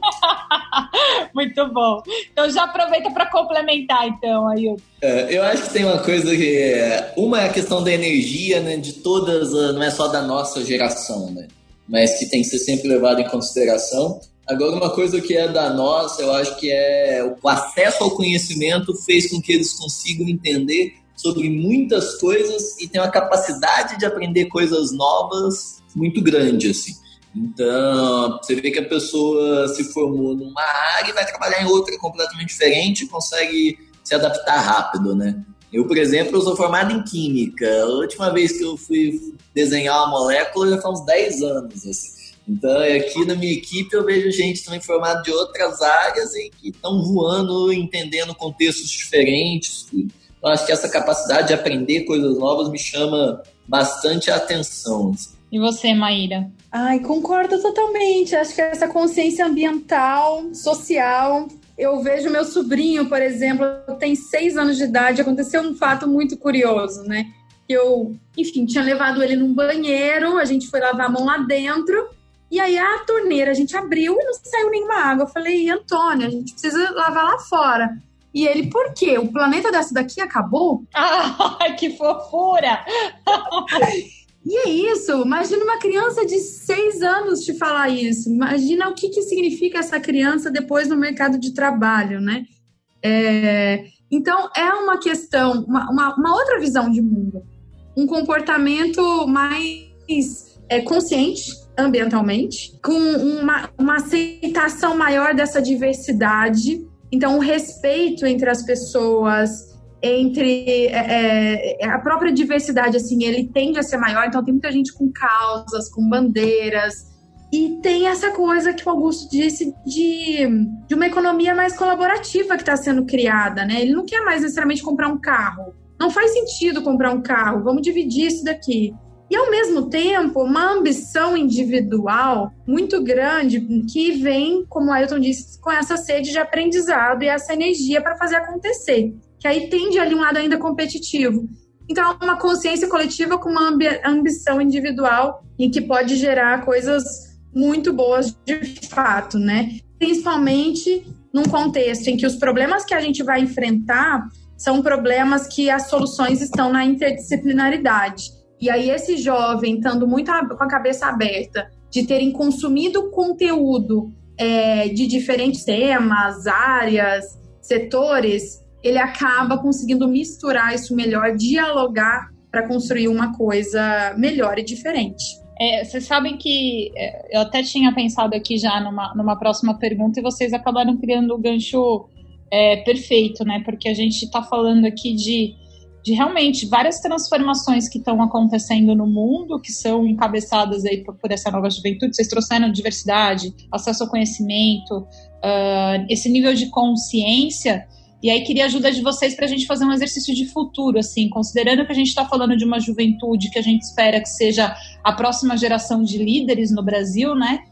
Muito bom. Então já aproveita para complementar, então, aí. É, eu acho que tem uma coisa que. É, uma é a questão da energia, né? De todas, não é só da nossa geração, né? mas que tem que ser sempre levado em consideração. Agora, uma coisa que é da nossa, eu acho que é o acesso ao conhecimento fez com que eles consigam entender sobre muitas coisas e tem uma capacidade de aprender coisas novas muito grande, assim. Então, você vê que a pessoa se formou numa área e vai trabalhar em outra completamente diferente consegue se adaptar rápido, né? Eu, por exemplo, eu sou formado em Química. A última vez que eu fui desenhar uma molécula já faz uns 10 anos, assim. Então, aqui na minha equipe eu vejo gente também formada de outras áreas e que estão voando, entendendo contextos diferentes. Eu acho que essa capacidade de aprender coisas novas me chama bastante a atenção. Assim. E você, Maíra? Ai, concordo totalmente. Acho que essa consciência ambiental, social. Eu vejo meu sobrinho, por exemplo, tem seis anos de idade. Aconteceu um fato muito curioso, né? Eu, enfim, tinha levado ele num banheiro, a gente foi lavar a mão lá dentro. E aí a torneira a gente abriu e não saiu nenhuma água. Eu falei, Antônio, a gente precisa lavar lá fora. E ele, por quê? O planeta dessa daqui acabou? Ah, que fofura! E é isso. Imagina uma criança de seis anos te falar isso. Imagina o que, que significa essa criança depois no mercado de trabalho, né? É, então, é uma questão, uma, uma, uma, outra visão de mundo. Um comportamento mais é, consciente ambientalmente, com uma, uma aceitação maior dessa diversidade. Então, o respeito entre as pessoas, entre é, é, a própria diversidade, assim, ele tende a ser maior, então tem muita gente com causas, com bandeiras, e tem essa coisa que o Augusto disse de, de uma economia mais colaborativa que está sendo criada, né? Ele não quer mais necessariamente comprar um carro. Não faz sentido comprar um carro, vamos dividir isso daqui. E ao mesmo tempo, uma ambição individual muito grande que vem, como o Ailton disse, com essa sede de aprendizado e essa energia para fazer acontecer que aí tende ali um lado ainda competitivo. Então, é uma consciência coletiva com uma ambição individual e que pode gerar coisas muito boas de fato, né? Principalmente num contexto em que os problemas que a gente vai enfrentar são problemas que as soluções estão na interdisciplinaridade. E aí, esse jovem, estando muito com a cabeça aberta, de terem consumido conteúdo é, de diferentes temas, áreas, setores, ele acaba conseguindo misturar isso melhor, dialogar para construir uma coisa melhor e diferente. É, vocês sabem que é, eu até tinha pensado aqui já numa, numa próxima pergunta e vocês acabaram criando o gancho é, perfeito, né? Porque a gente está falando aqui de, de realmente várias transformações que estão acontecendo no mundo, que são encabeçadas aí por, por, essa nova juventude. Vocês trouxeram diversidade, acesso ao conhecimento, uh, esse nível de consciência e aí queria a ajuda de vocês para a gente fazer um exercício de futuro, assim, considerando que a gente está falando de uma juventude que a gente espera que seja a próxima geração de líderes no Brasil, né?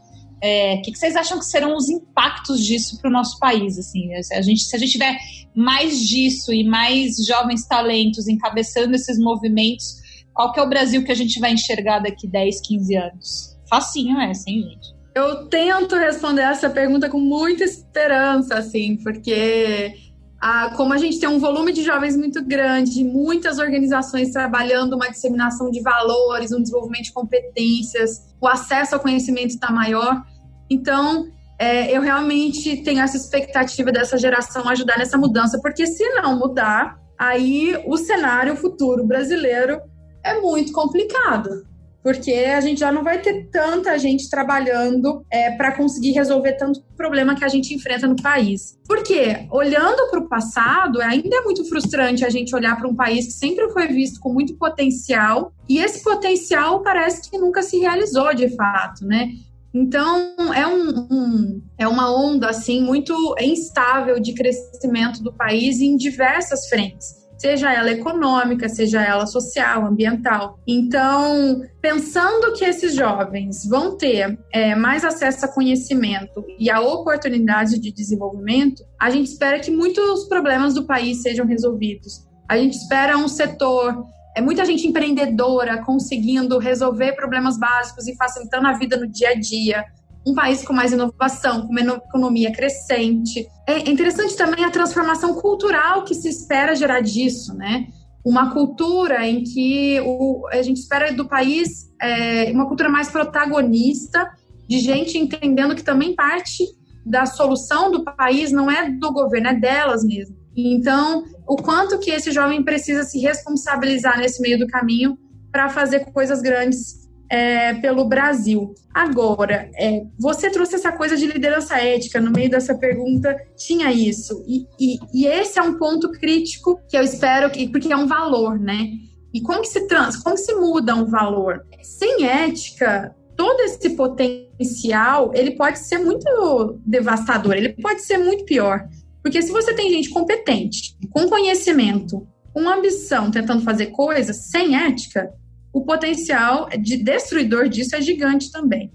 O é, que, que, vocês acham que serão os impactos disso para o nosso país? Assim, a gente, se a gente tiver mais disso e mais jovens talentos encabeçando esses movimentos, qual que é o Brasil que a gente vai enxergar daqui 10, 15 anos? Facinho essa, hein, gente? Eu tento responder essa pergunta com muita esperança, assim, porque ah, como a gente tem um volume de jovens muito grande, muitas organizações trabalhando uma disseminação de valores, um desenvolvimento de competências, o acesso ao conhecimento está maior. Então, é, eu realmente tenho essa expectativa dessa geração ajudar nessa mudança, porque se não mudar, aí o cenário futuro brasileiro é muito complicado porque a gente já não vai ter tanta gente trabalhando é, para conseguir resolver tanto problema que a gente enfrenta no país. Porque, olhando para o passado, ainda é muito frustrante a gente olhar para um país que sempre foi visto com muito potencial e esse potencial parece que nunca se realizou de fato, né? Então, é, um, um, é uma onda assim muito instável de crescimento do país em diversas frentes seja ela econômica, seja ela social, ambiental. Então, pensando que esses jovens vão ter é, mais acesso a conhecimento e a oportunidade de desenvolvimento, a gente espera que muitos problemas do país sejam resolvidos. A gente espera um setor é muita gente empreendedora conseguindo resolver problemas básicos e facilitando a vida no dia a dia um país com mais inovação, com uma economia crescente. É interessante também a transformação cultural que se espera gerar disso, né? Uma cultura em que o, a gente espera do país é, uma cultura mais protagonista, de gente entendendo que também parte da solução do país não é do governo, é delas mesmo. Então, o quanto que esse jovem precisa se responsabilizar nesse meio do caminho para fazer coisas grandes é, pelo Brasil. Agora, é, você trouxe essa coisa de liderança ética no meio dessa pergunta, tinha isso. E, e, e, esse é um ponto crítico que eu espero que, porque é um valor, né? E como que se trans, como se muda um valor? Sem ética, todo esse potencial, ele pode ser muito devastador, ele pode ser muito pior. Porque se você tem gente competente, com conhecimento, com ambição, tentando fazer coisas sem ética, o potencial de destruidor disso é gigante também.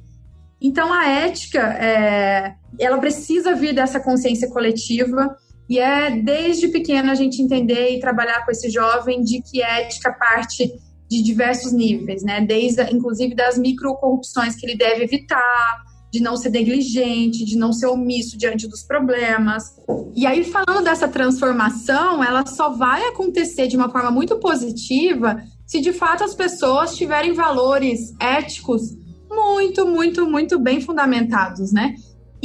Então, a ética, é, ela precisa vir dessa consciência coletiva e é desde pequeno a gente entender e trabalhar com esse jovem de que ética parte de diversos níveis, né? Desde, inclusive, das microcorrupções que ele deve evitar, de não ser negligente, de não ser omisso diante dos problemas. E aí, falando dessa transformação, ela só vai acontecer de uma forma muito positiva se de fato as pessoas tiverem valores éticos muito, muito, muito bem fundamentados, né?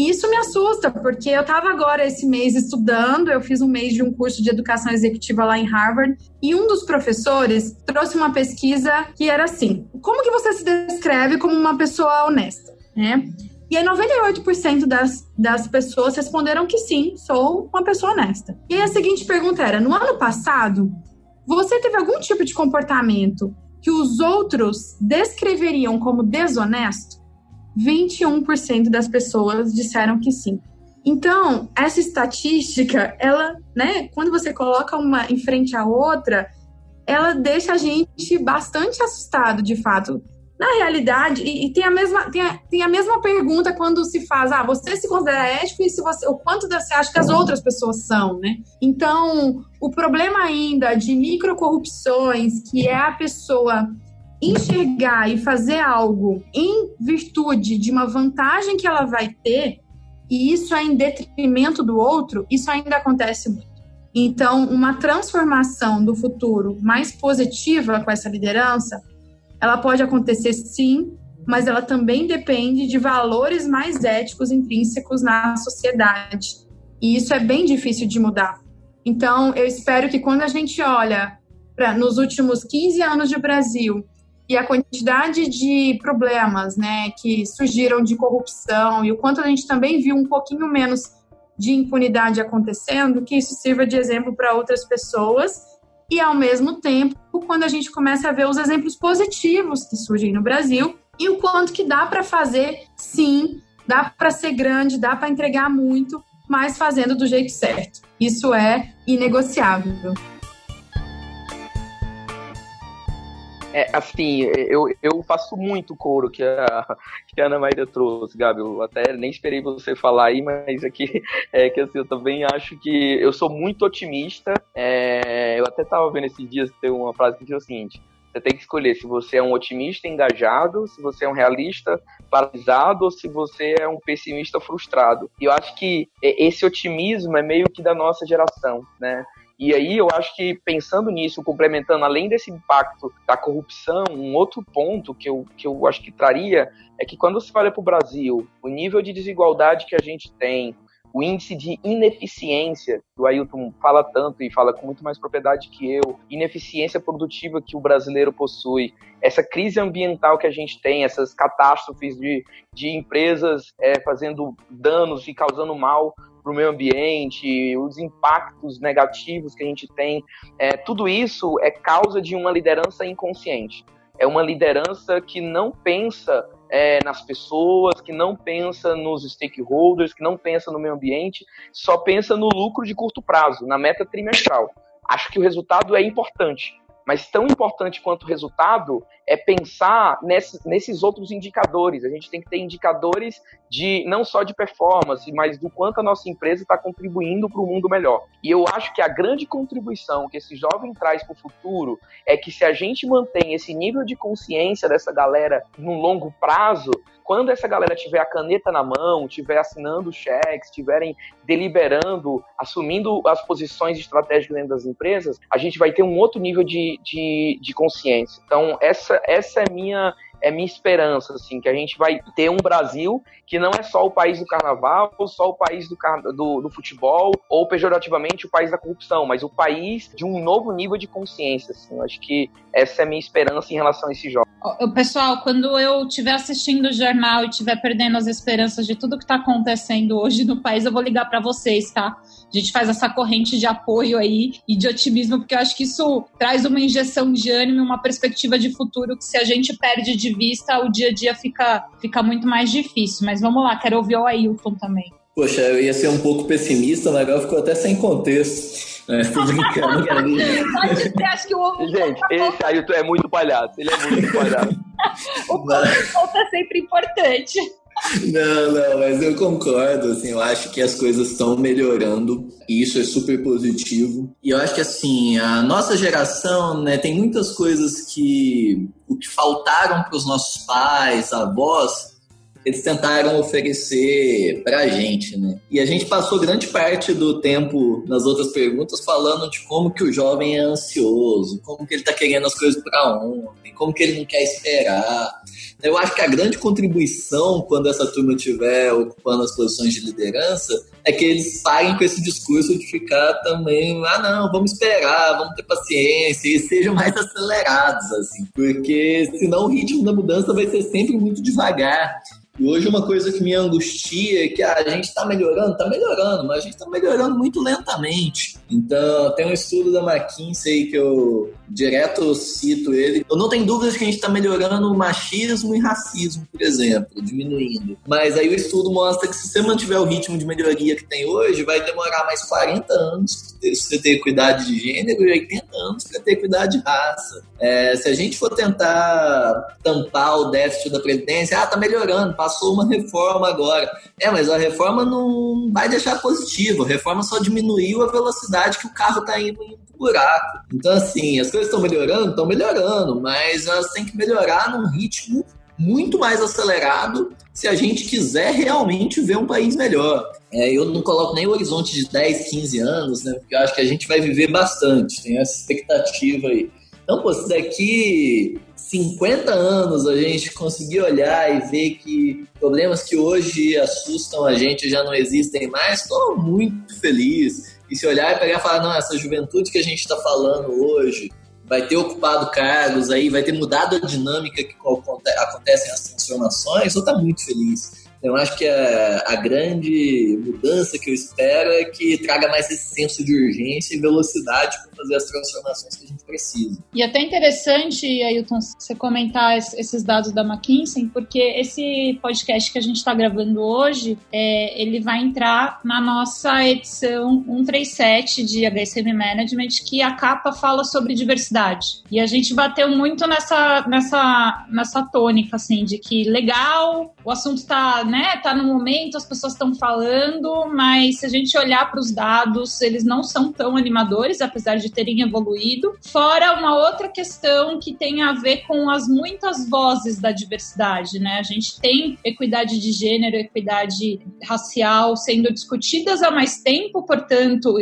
Isso me assusta, porque eu estava agora esse mês estudando, eu fiz um mês de um curso de educação executiva lá em Harvard, e um dos professores trouxe uma pesquisa que era assim: como que você se descreve como uma pessoa honesta, né? E aí 98% das, das pessoas responderam que sim, sou uma pessoa honesta. E aí a seguinte pergunta era: no ano passado, você teve algum tipo de comportamento que os outros descreveriam como desonesto? 21% das pessoas disseram que sim. Então, essa estatística, ela, né, quando você coloca uma em frente à outra, ela deixa a gente bastante assustado, de fato. Na realidade, e, e tem, a mesma, tem, a, tem a mesma pergunta quando se faz, ah, você se considera ético e se você, o quanto você acha que as outras pessoas são, né? Então, o problema ainda de microcorrupções, que é a pessoa enxergar e fazer algo em virtude de uma vantagem que ela vai ter, e isso é em detrimento do outro, isso ainda acontece muito. Então, uma transformação do futuro mais positiva com essa liderança ela pode acontecer sim, mas ela também depende de valores mais éticos intrínsecos na sociedade. E isso é bem difícil de mudar. Então, eu espero que quando a gente olha nos últimos 15 anos de Brasil e a quantidade de problemas, né, que surgiram de corrupção e o quanto a gente também viu um pouquinho menos de impunidade acontecendo, que isso sirva de exemplo para outras pessoas e, ao mesmo tempo, quando a gente começa a ver os exemplos positivos que surgem no Brasil e o quanto que dá para fazer, sim, dá para ser grande, dá para entregar muito, mas fazendo do jeito certo. Isso é inegociável. É, assim, eu, eu faço muito couro que a, que a Ana Maria trouxe, Gabi. Eu até nem esperei você falar aí, mas aqui é que assim, eu também acho que eu sou muito otimista. É, eu até estava vendo esses dias ter uma frase que diz o seguinte: você tem que escolher se você é um otimista engajado, se você é um realista paralisado ou se você é um pessimista frustrado. E eu acho que esse otimismo é meio que da nossa geração, né? E aí eu acho que pensando nisso, complementando além desse impacto da corrupção, um outro ponto que eu, que eu acho que traria é que quando se olha para o Brasil, o nível de desigualdade que a gente tem, o índice de ineficiência, que o Ailton fala tanto e fala com muito mais propriedade que eu, ineficiência produtiva que o brasileiro possui, essa crise ambiental que a gente tem, essas catástrofes de, de empresas é, fazendo danos e causando mal para o meio ambiente, os impactos negativos que a gente tem, é, tudo isso é causa de uma liderança inconsciente. É uma liderança que não pensa é, nas pessoas, que não pensa nos stakeholders, que não pensa no meio ambiente, só pensa no lucro de curto prazo, na meta trimestral. Acho que o resultado é importante, mas tão importante quanto o resultado é pensar nesses, outros indicadores. A gente tem que ter indicadores de não só de performance, mas do quanto a nossa empresa está contribuindo para o mundo melhor. E eu acho que a grande contribuição que esse jovem traz para o futuro é que se a gente mantém esse nível de consciência dessa galera no longo prazo, quando essa galera tiver a caneta na mão, tiver assinando cheques, estiverem deliberando, assumindo as posições estratégicas dentro das empresas, a gente vai ter um outro nível de, de, de consciência. Então, essa, essa é minha é minha esperança, assim, que a gente vai ter um Brasil que não é só o país do carnaval, ou só o país do, do, do, futebol, ou pejorativamente o país da corrupção, mas o país de um novo nível de consciência. Assim. Eu acho que essa é a minha esperança em relação a esse jogo. Pessoal, quando eu estiver assistindo o jornal e estiver perdendo as esperanças de tudo que está acontecendo hoje no país, eu vou ligar para vocês, tá? A gente faz essa corrente de apoio aí e de otimismo, porque eu acho que isso traz uma injeção de ânimo, uma perspectiva de futuro que se a gente perde de vista, o dia a dia fica, fica muito mais difícil. Mas vamos lá, quero ouvir o Ailton também. Poxa, eu ia ser um pouco pessimista, mas agora ficou até sem contexto. É, tô brincando, que o Gente, esse Ailton é muito palhaço. Ele é muito palhaço. o ponto é sempre importante. Não, não, mas eu concordo, assim, eu acho que as coisas estão melhorando e isso é super positivo. E eu acho que, assim, a nossa geração, né, tem muitas coisas que o que faltaram para os nossos pais, avós, eles tentaram oferecer para a gente, né? E a gente passou grande parte do tempo nas outras perguntas falando de como que o jovem é ansioso, como que ele está querendo as coisas para ontem, como que ele não quer esperar. Eu acho que a grande contribuição quando essa turma estiver ocupando as posições de liderança é que eles parem com esse discurso de ficar também, ah não, vamos esperar, vamos ter paciência e sejam mais acelerados, assim, porque senão o ritmo da mudança vai ser sempre muito devagar. E hoje uma coisa que me angustia é que ah, a gente está melhorando, está melhorando, mas a gente está melhorando muito lentamente. Então, tem um estudo da McKinsey que eu direto cito ele. Eu não tenho dúvidas que a gente está melhorando o machismo e racismo, por exemplo, diminuindo. Mas aí o estudo mostra que se você mantiver o ritmo de melhoria que tem hoje, vai demorar mais 40 anos para você ter equidade de gênero e 80 anos para ter equidade de raça. É, se a gente for tentar tampar o déficit da Previdência, ah, tá melhorando, passou uma reforma agora. É, mas a reforma não vai deixar positivo, a reforma só diminuiu a velocidade que o carro está indo em buraco. Então, assim, as coisas estão melhorando, estão melhorando, mas elas têm que melhorar num ritmo muito mais acelerado se a gente quiser realmente ver um país melhor. É, eu não coloco nem o horizonte de 10, 15 anos, né? Porque eu acho que a gente vai viver bastante, tem essa expectativa aí. Então, pô, se daqui 50 anos a gente conseguir olhar e ver que problemas que hoje assustam a gente já não existem mais, estou muito feliz. E se olhar e pegar e falar, não, essa juventude que a gente está falando hoje vai ter ocupado cargos aí, vai ter mudado a dinâmica que acontecem as transformações, eu estou muito feliz. Eu acho que a, a, grande mudança que eu espero é que traga mais esse senso de urgência e velocidade para fazer as transformações que a gente precisa. E até interessante, Ailton, você comentar esses dados da McKinsey, porque esse podcast que a gente está gravando hoje, é, ele vai entrar na nossa edição 137 de HSM Management, que a capa fala sobre diversidade. E a gente bateu muito nessa, nessa, nessa tônica, assim, de que legal, o assunto está né, tá no momento, as pessoas estão falando, mas se a gente olhar para os dados, eles não são tão animadores, apesar de terem evoluído. Fora uma outra questão que tem a ver com as muitas vozes da diversidade, né? A gente tem equidade de gênero, equidade racial sendo discutidas há mais tempo, portanto,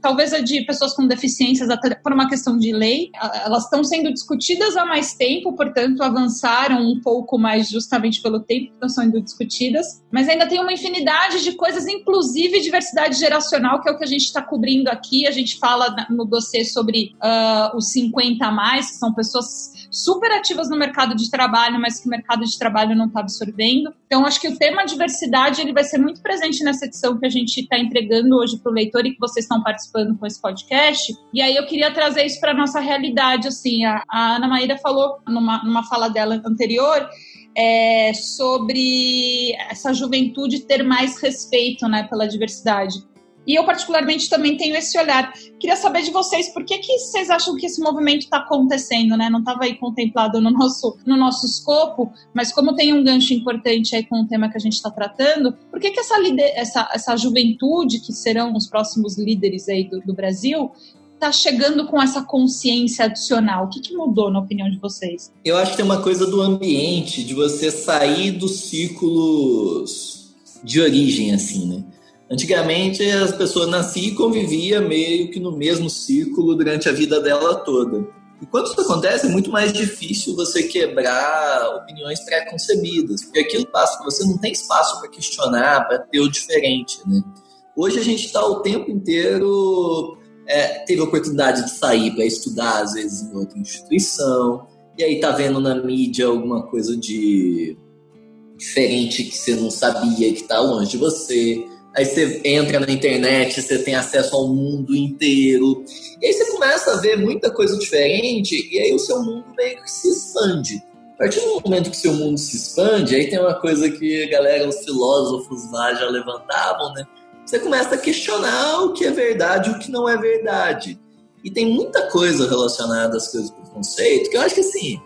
talvez a de pessoas com deficiências até por uma questão de lei, elas estão sendo discutidas há mais tempo, portanto, avançaram um pouco mais justamente pelo tempo que estão sendo discutidas mas ainda tem uma infinidade de coisas, inclusive diversidade geracional, que é o que a gente está cobrindo aqui. A gente fala no dossiê sobre uh, os 50 a mais, que são pessoas super ativas no mercado de trabalho, mas que o mercado de trabalho não está absorvendo. Então, acho que o tema diversidade ele vai ser muito presente nessa edição que a gente está entregando hoje para o leitor e que vocês estão participando com esse podcast. E aí eu queria trazer isso para nossa realidade. Assim, a, a Ana Maíra falou numa, numa fala dela anterior é, sobre essa juventude ter mais respeito né, pela diversidade. E eu, particularmente, também tenho esse olhar. Queria saber de vocês, por que, que vocês acham que esse movimento está acontecendo, né? Não estava aí contemplado no nosso, no nosso escopo, mas como tem um gancho importante aí com o tema que a gente está tratando, por que, que essa, essa, essa juventude, que serão os próximos líderes aí do, do Brasil, está chegando com essa consciência adicional? O que, que, mudou, na opinião de vocês? Eu acho que tem uma coisa do ambiente, de você sair dos círculos de origem, assim, né? Antigamente as pessoas nasciam e conviviam meio que no mesmo círculo durante a vida dela toda. E quando isso acontece, é muito mais difícil você quebrar opiniões pré-concebidas, porque aquilo passa, você não tem espaço para questionar, para ter o diferente, né? Hoje a gente está o tempo inteiro é, teve a oportunidade de sair para estudar, às vezes, em outra instituição, e aí tá vendo na mídia alguma coisa de diferente que você não sabia, que está longe de você. Aí você entra na internet, você tem acesso ao mundo inteiro. E aí você começa a ver muita coisa diferente, e aí o seu mundo meio que se expande. A partir do momento que seu mundo se expande, aí tem uma coisa que a galera, os filósofos lá já levantavam, né? Você começa a questionar o que é verdade e o que não é verdade. E tem muita coisa relacionada às coisas do preconceito que eu acho que assim,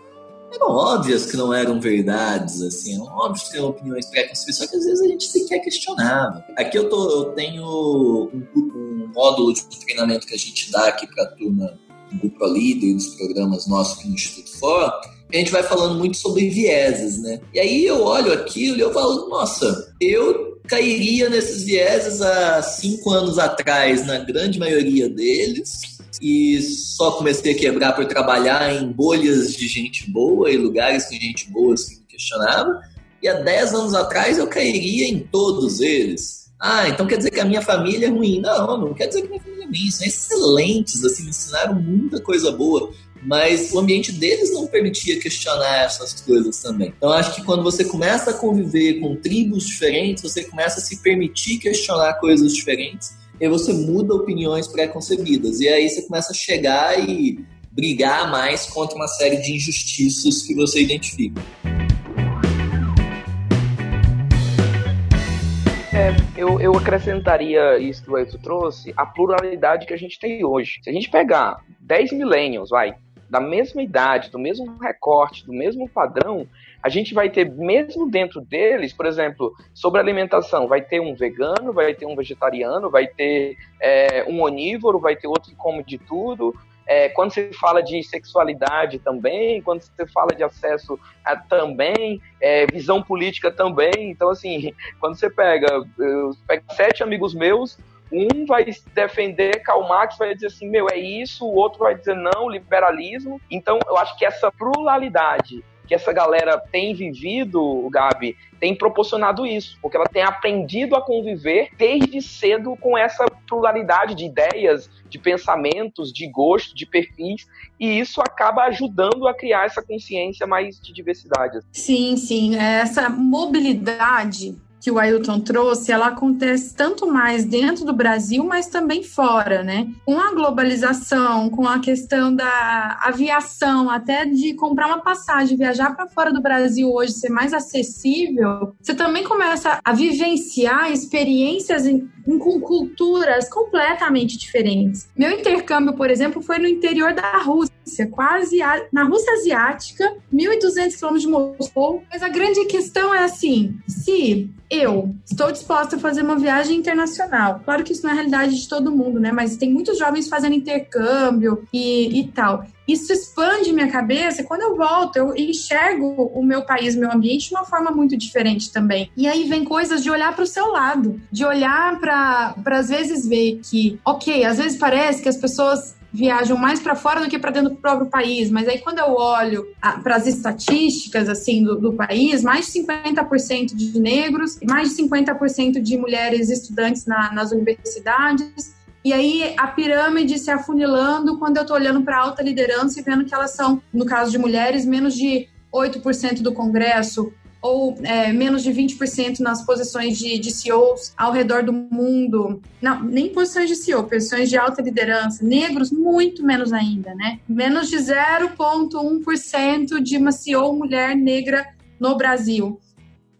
eram óbvias que não eram verdades, assim, eram óbvios que tinham opiniões preconcebidas, só que às vezes a gente sequer questionava. Aqui eu, tô, eu tenho um, um módulo de treinamento que a gente dá aqui para a turma do ProLíder, dos programas nossos no Instituto Fora, a gente vai falando muito sobre vieses, né? E aí eu olho aquilo e eu falo, nossa, eu cairia nesses vieses há cinco anos atrás, na grande maioria deles, e só comecei a quebrar por trabalhar em bolhas de gente boa e lugares com gente boa que me questionava. E há 10 anos atrás eu cairia em todos eles. Ah, então quer dizer que a minha família é ruim. Não, não quer dizer que minha família é ruim. São excelentes, assim, me ensinaram muita coisa boa. Mas o ambiente deles não permitia questionar essas coisas também. Então acho que quando você começa a conviver com tribos diferentes, você começa a se permitir questionar coisas diferentes e você muda opiniões pré-concebidas. E aí você começa a chegar e brigar mais contra uma série de injustiças que você identifica. É, eu, eu acrescentaria isso que o Edson trouxe, a pluralidade que a gente tem hoje. Se a gente pegar 10 millennials, vai, da mesma idade, do mesmo recorte, do mesmo padrão, a gente vai ter, mesmo dentro deles, por exemplo, sobre alimentação, vai ter um vegano, vai ter um vegetariano, vai ter é, um onívoro, vai ter outro que come de tudo. É, quando você fala de sexualidade também, quando você fala de acesso a, também, é, visão política também. Então, assim, quando você pega, pega sete amigos meus, um vai defender Karl Marx, vai dizer assim, meu, é isso, o outro vai dizer não, liberalismo. Então, eu acho que essa pluralidade que essa galera tem vivido, Gabi, tem proporcionado isso, porque ela tem aprendido a conviver desde cedo com essa pluralidade de ideias, de pensamentos, de gostos, de perfis, e isso acaba ajudando a criar essa consciência mais de diversidade. Sim, sim, essa mobilidade que o Ailton trouxe, ela acontece tanto mais dentro do Brasil, mas também fora, né? Com a globalização, com a questão da aviação, até de comprar uma passagem, viajar para fora do Brasil hoje ser mais acessível, você também começa a vivenciar experiências em, com culturas completamente diferentes. Meu intercâmbio, por exemplo, foi no interior da Rússia, quase na Rússia Asiática, 1.200 quilômetros de Moscou. Mas a grande questão é assim: se eu estou disposta a fazer uma viagem internacional. Claro que isso não é realidade de todo mundo, né? Mas tem muitos jovens fazendo intercâmbio e, e tal. Isso expande minha cabeça. Quando eu volto, eu enxergo o meu país, meu ambiente de uma forma muito diferente também. E aí vem coisas de olhar para o seu lado, de olhar para, às vezes, ver que, ok, às vezes parece que as pessoas viajam mais para fora do que para dentro do próprio país. Mas aí, quando eu olho para as estatísticas assim do, do, país, mais de 50% de negros, mais de 50% de mulheres estudantes na, nas universidades. E aí a pirâmide se afunilando quando eu estou olhando para alta liderança e vendo que elas são, no caso de mulheres, menos de 8% do Congresso, ou é, menos de 20% nas posições de, de CEOs ao redor do mundo. Não, nem posições de CEO, posições de alta liderança. Negros, muito menos ainda, né? Menos de 0,1% de uma CEO mulher negra no Brasil.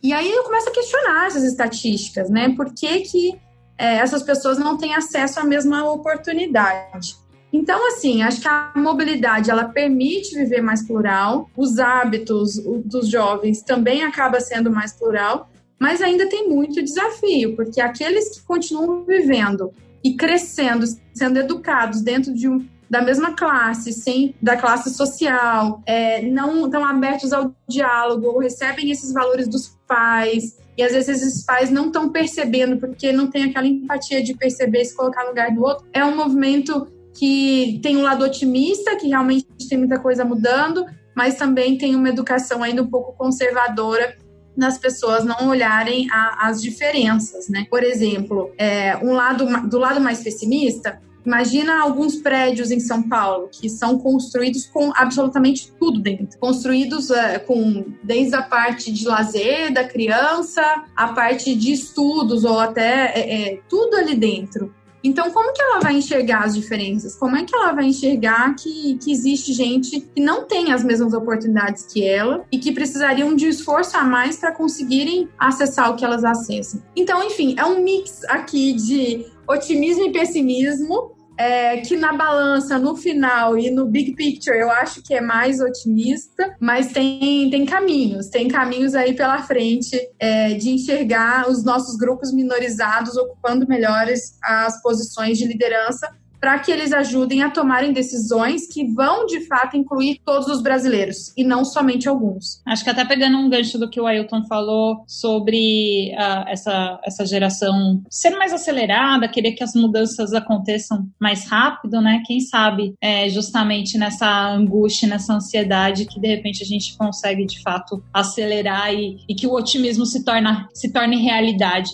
E aí eu começo a questionar essas estatísticas, né? Por que, que é, essas pessoas não têm acesso à mesma oportunidade? Então, assim, acho que a mobilidade ela permite viver mais plural, os hábitos dos jovens também acaba sendo mais plural, mas ainda tem muito desafio, porque aqueles que continuam vivendo e crescendo, sendo educados dentro de um, da mesma classe, sem da classe social, é, não estão abertos ao diálogo ou recebem esses valores dos pais. E às vezes esses pais não estão percebendo porque não tem aquela empatia de perceber se colocar no lugar do outro. É um movimento que tem um lado otimista, que realmente tem muita coisa mudando, mas também tem uma educação ainda um pouco conservadora nas pessoas não olharem a, as diferenças, né? Por exemplo, é, um lado do lado mais pessimista, Imagina alguns prédios em São Paulo que são construídos com absolutamente tudo dentro. Construídos é, com desde a parte de lazer da criança, a parte de estudos ou até é, é, tudo ali dentro. Então, como que ela vai enxergar as diferenças? Como é que ela vai enxergar que, que existe gente que não tem as mesmas oportunidades que ela e que precisariam de esforço a mais para conseguirem acessar o que elas acessam? Então, enfim, é um mix aqui de otimismo e pessimismo é, que na balança, no final e no big picture, eu acho que é mais otimista, mas tem, tem caminhos, tem caminhos aí pela frente é, de enxergar os nossos grupos minorizados ocupando melhores as posições de liderança para que eles ajudem a tomarem decisões que vão, de fato, incluir todos os brasileiros e não somente alguns. Acho que até pegando um gancho do que o Ailton falou sobre uh, essa, essa geração ser mais acelerada, querer que as mudanças aconteçam mais rápido, né? Quem sabe é justamente nessa angústia, nessa ansiedade que de repente a gente consegue de fato acelerar e, e que o otimismo se, torna, se torne realidade.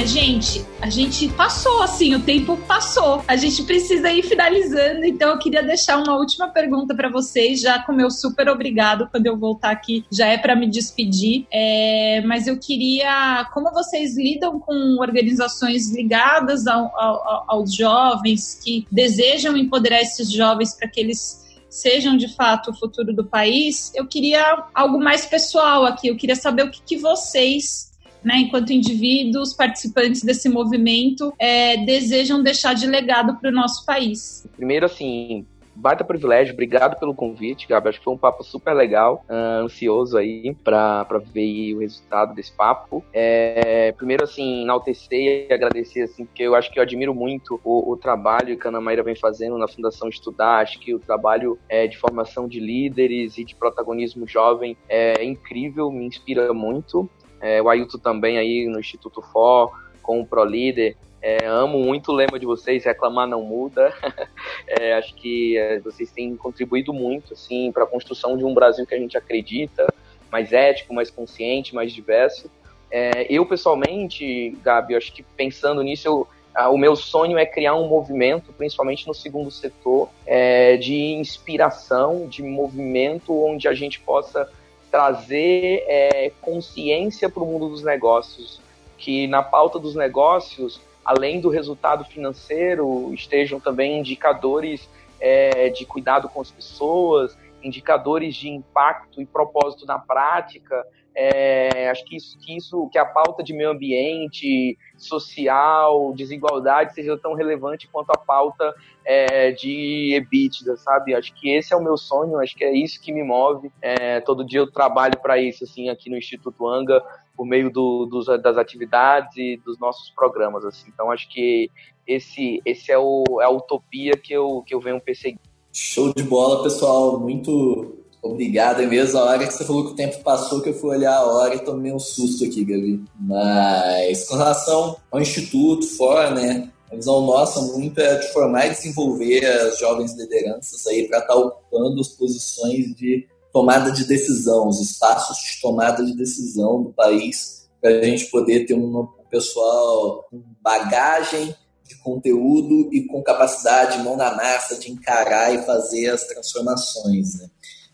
Mas, gente, a gente passou, assim, o tempo passou. A gente precisa ir finalizando, então eu queria deixar uma última pergunta para vocês, já com meu super obrigado quando eu voltar aqui, já é para me despedir. É, mas eu queria, como vocês lidam com organizações ligadas ao, ao, aos jovens que desejam empoderar esses jovens para que eles sejam de fato o futuro do país, eu queria algo mais pessoal aqui. Eu queria saber o que, que vocês né, enquanto indivíduos participantes desse movimento, é, desejam deixar de legado para o nosso país? Primeiro, assim, baita privilégio, obrigado pelo convite, Gabi. Acho que foi um papo super legal, uh, ansioso aí para ver o resultado desse papo. É, primeiro, assim, enaltecer e agradecer, assim, porque eu acho que eu admiro muito o, o trabalho que a Ana Maíra vem fazendo na Fundação Estudar. Acho que o trabalho é, de formação de líderes e de protagonismo jovem é incrível, me inspira muito. É, o Ailton também aí no Instituto For, com o ProLíder. É, amo muito o lema de vocês, reclamar não muda. é, acho que é, vocês têm contribuído muito assim, para a construção de um Brasil que a gente acredita, mais ético, mais consciente, mais diverso. É, eu, pessoalmente, Gabi, acho que pensando nisso, eu, o meu sonho é criar um movimento, principalmente no segundo setor, é, de inspiração, de movimento onde a gente possa trazer é, consciência para o mundo dos negócios, que na pauta dos negócios, além do resultado financeiro, estejam também indicadores é, de cuidado com as pessoas, indicadores de impacto e propósito na prática. É, acho que isso, que isso, que a pauta de meio ambiente, social, desigualdade seja tão relevante quanto a pauta é, de EBITDA, sabe? Acho que esse é o meu sonho, acho que é isso que me move. É, todo dia eu trabalho para isso, assim, aqui no Instituto Anga, por meio do, dos, das atividades e dos nossos programas, assim. Então acho que esse, esse é, o, é a utopia que eu, que eu venho perseguindo. Show de bola, pessoal. Muito Obrigado, é mesmo. A hora que você falou que o tempo passou, que eu fui olhar a hora e tomei um susto aqui, Gabi. Mas com relação ao Instituto, fora, né? A visão nossa muito é de formar e desenvolver as jovens lideranças aí para estar tá ocupando as posições de tomada de decisão, os espaços de tomada de decisão do país, para a gente poder ter um pessoal com bagagem de conteúdo e com capacidade, mão na massa, de encarar e fazer as transformações. Né?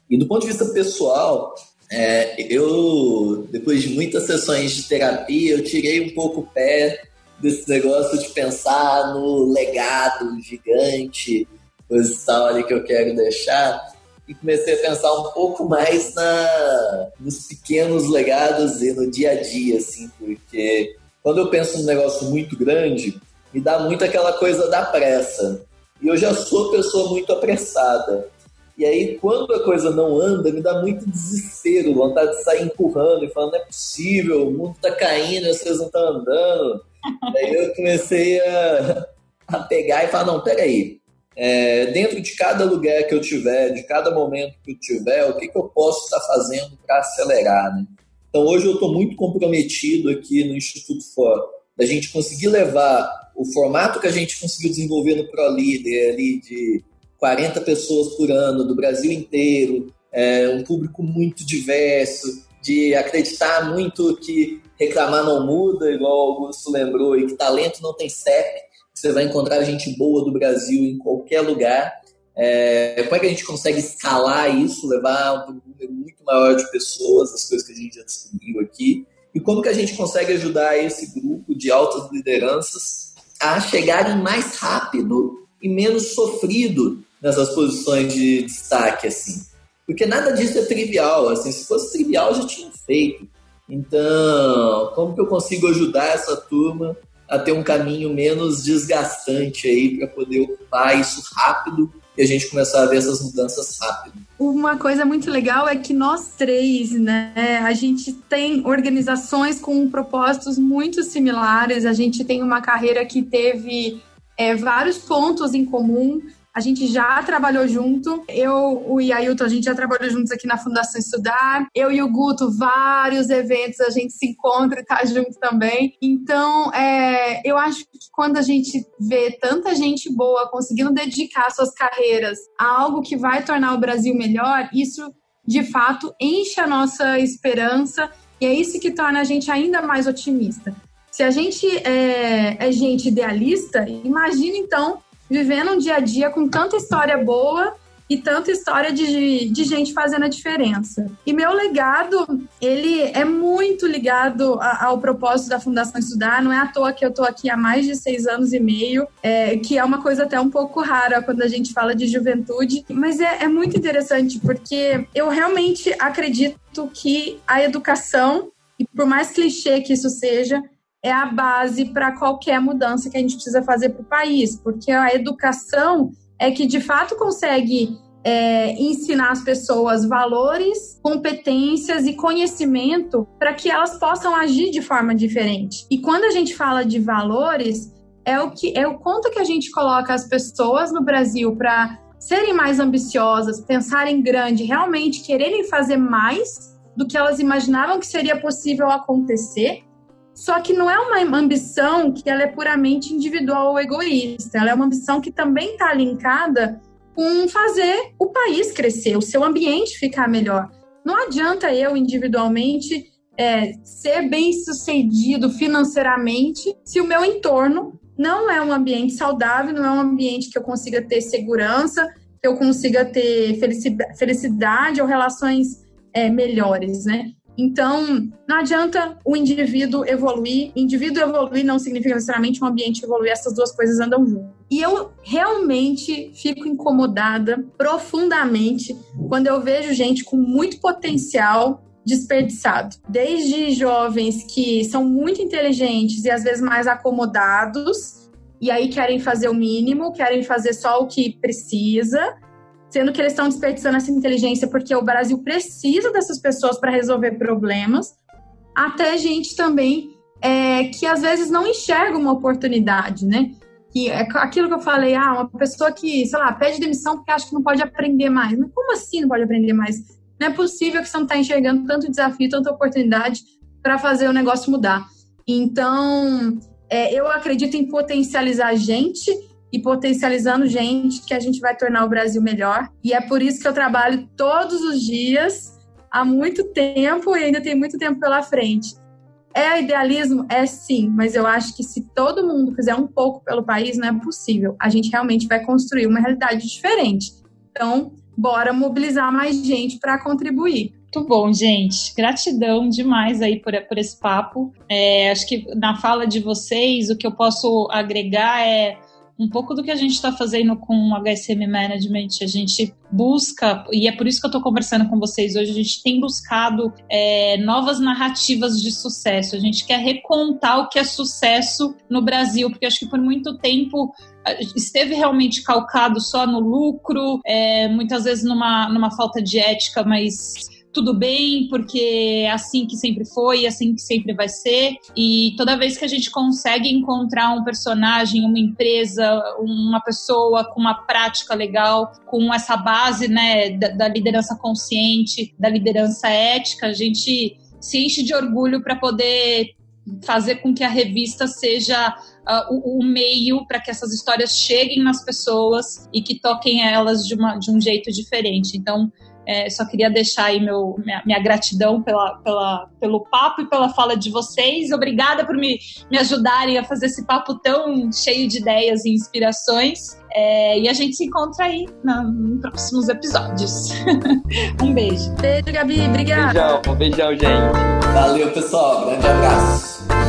E do ponto de vista pessoal, é, eu, depois de muitas sessões de terapia, eu tirei um pouco o pé desse negócio de pensar no legado gigante, coisa ali que eu quero deixar, e comecei a pensar um pouco mais na, nos pequenos legados e no dia a dia, assim, porque quando eu penso num negócio muito grande, me dá muito aquela coisa da pressa. E eu já sou pessoa muito apressada. E aí, quando a coisa não anda, me dá muito desespero, vontade de sair empurrando e falando: não é possível, o mundo tá caindo, coisas não estão andando. aí eu comecei a, a pegar e falar: não, peraí, é, dentro de cada lugar que eu tiver, de cada momento que eu tiver, o que, que eu posso estar fazendo para acelerar, né? Então hoje eu estou muito comprometido aqui no Instituto Fora, da gente conseguir levar o formato que a gente conseguiu desenvolver no ProLíder ali de 40 pessoas por ano do Brasil inteiro, é, um público muito diverso, de acreditar muito que reclamar não muda, igual o Augusto lembrou, e que talento não tem CEP, você vai encontrar gente boa do Brasil em qualquer lugar. É, como é que a gente consegue escalar isso, levar um número muito maior de pessoas, as coisas que a gente já descobriu aqui, e como que a gente consegue ajudar esse grupo de altas lideranças a chegarem mais rápido e menos sofrido nessas posições de destaque, assim. Porque nada disso é trivial, assim, se fosse trivial já tinha feito. Então, como que eu consigo ajudar essa turma a ter um caminho menos desgastante aí para poder ocupar isso rápido e a gente começar a ver essas mudanças rápido. Uma coisa muito legal é que nós três, né, a gente tem organizações com propósitos muito similares, a gente tem uma carreira que teve é, vários pontos em comum, a gente já trabalhou junto. Eu, o Iailton, a gente já trabalhou juntos aqui na Fundação Estudar. Eu e o Guto, vários eventos, a gente se encontra e tá junto também. Então, é, eu acho que quando a gente vê tanta gente boa conseguindo dedicar suas carreiras a algo que vai tornar o Brasil melhor, isso de fato enche a nossa esperança e é isso que torna a gente ainda mais otimista. Se a gente é, é gente idealista, imagina então vivendo um dia a dia com tanta história boa e tanta história de, de gente fazendo a diferença. E meu legado, ele é muito ligado a, ao propósito da Fundação Estudar, não é à toa que eu estou aqui há mais de seis anos e meio, é, que é uma coisa até um pouco rara quando a gente fala de juventude, mas é, é muito interessante porque eu realmente acredito que a educação, e por mais clichê que isso seja, é a base para qualquer mudança que a gente precisa fazer para o país, porque a educação é que de fato consegue é, ensinar as pessoas valores, competências e conhecimento para que elas possam agir de forma diferente. E quando a gente fala de valores, é o que é o quanto que a gente coloca as pessoas no Brasil para serem mais ambiciosas, pensarem grande, realmente quererem fazer mais do que elas imaginavam que seria possível acontecer só que não é uma ambição que ela é puramente individual ou egoísta. Ela é uma ambição que também está linkada com fazer o país crescer, o seu ambiente ficar melhor. Não adianta eu individualmente é, ser bem sucedido financeiramente se o meu entorno não é um ambiente saudável, não é um ambiente que eu consiga ter segurança, que eu consiga ter felicidade ou relações é, melhores, né? Então, não adianta o indivíduo evoluir. Indivíduo evoluir não significa necessariamente um ambiente evoluir, essas duas coisas andam juntas. E eu realmente fico incomodada profundamente quando eu vejo gente com muito potencial desperdiçado. Desde jovens que são muito inteligentes e às vezes mais acomodados, e aí querem fazer o mínimo, querem fazer só o que precisa, sendo que eles estão desperdiçando essa inteligência porque o Brasil precisa dessas pessoas para resolver problemas, até gente também é, que às vezes não enxerga uma oportunidade, né? Que é aquilo que eu falei, ah, uma pessoa que, sei lá, pede demissão porque acha que não pode aprender mais. Mas como assim não pode aprender mais? Não é possível que você não está enxergando tanto desafio, tanta oportunidade para fazer o negócio mudar. Então, é, eu acredito em potencializar gente e potencializando gente que a gente vai tornar o Brasil melhor. E é por isso que eu trabalho todos os dias, há muito tempo e ainda tem muito tempo pela frente. É idealismo? É sim, mas eu acho que se todo mundo fizer um pouco pelo país, não é possível. A gente realmente vai construir uma realidade diferente. Então, bora mobilizar mais gente para contribuir. Muito bom, gente. Gratidão demais aí por, por esse papo. É, acho que na fala de vocês, o que eu posso agregar é um pouco do que a gente está fazendo com o HSM Management. A gente busca, e é por isso que eu estou conversando com vocês hoje, a gente tem buscado é, novas narrativas de sucesso. A gente quer recontar o que é sucesso no Brasil, porque acho que por muito tempo esteve realmente calcado só no lucro, é, muitas vezes numa, numa falta de ética, mas tudo bem, porque é assim que sempre foi, é assim que sempre vai ser. E toda vez que a gente consegue encontrar um personagem, uma empresa, uma pessoa com uma prática legal, com essa base né, da, da liderança consciente, da liderança ética, a gente se enche de orgulho para poder fazer com que a revista seja uh, o, o, meio para que essas histórias cheguem nas pessoas e que toquem elas de, uma, de um jeito diferente. Então, é, só queria deixar aí meu, minha, minha, gratidão pela, pela, pelo papo e pela fala de vocês. Obrigada por me, me ajudarem a fazer esse papo tão cheio de ideias e inspirações. É, e a gente se encontra aí nos próximos episódios. um beijo. Beijo, Gabi. Obrigada. Beijão, um beijão, gente. Valeu, pessoal. Grande abraço.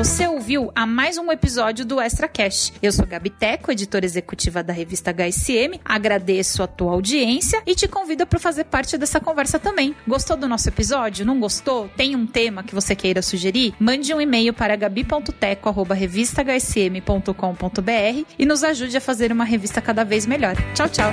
Você ouviu a mais um episódio do Extra Cash. Eu sou Gabi Teco, editora executiva da revista HSM. Agradeço a tua audiência e te convido para fazer parte dessa conversa também. Gostou do nosso episódio? Não gostou? Tem um tema que você queira sugerir? Mande um e-mail para gabi.teco@revistahsm.com.br e nos ajude a fazer uma revista cada vez melhor. Tchau, tchau.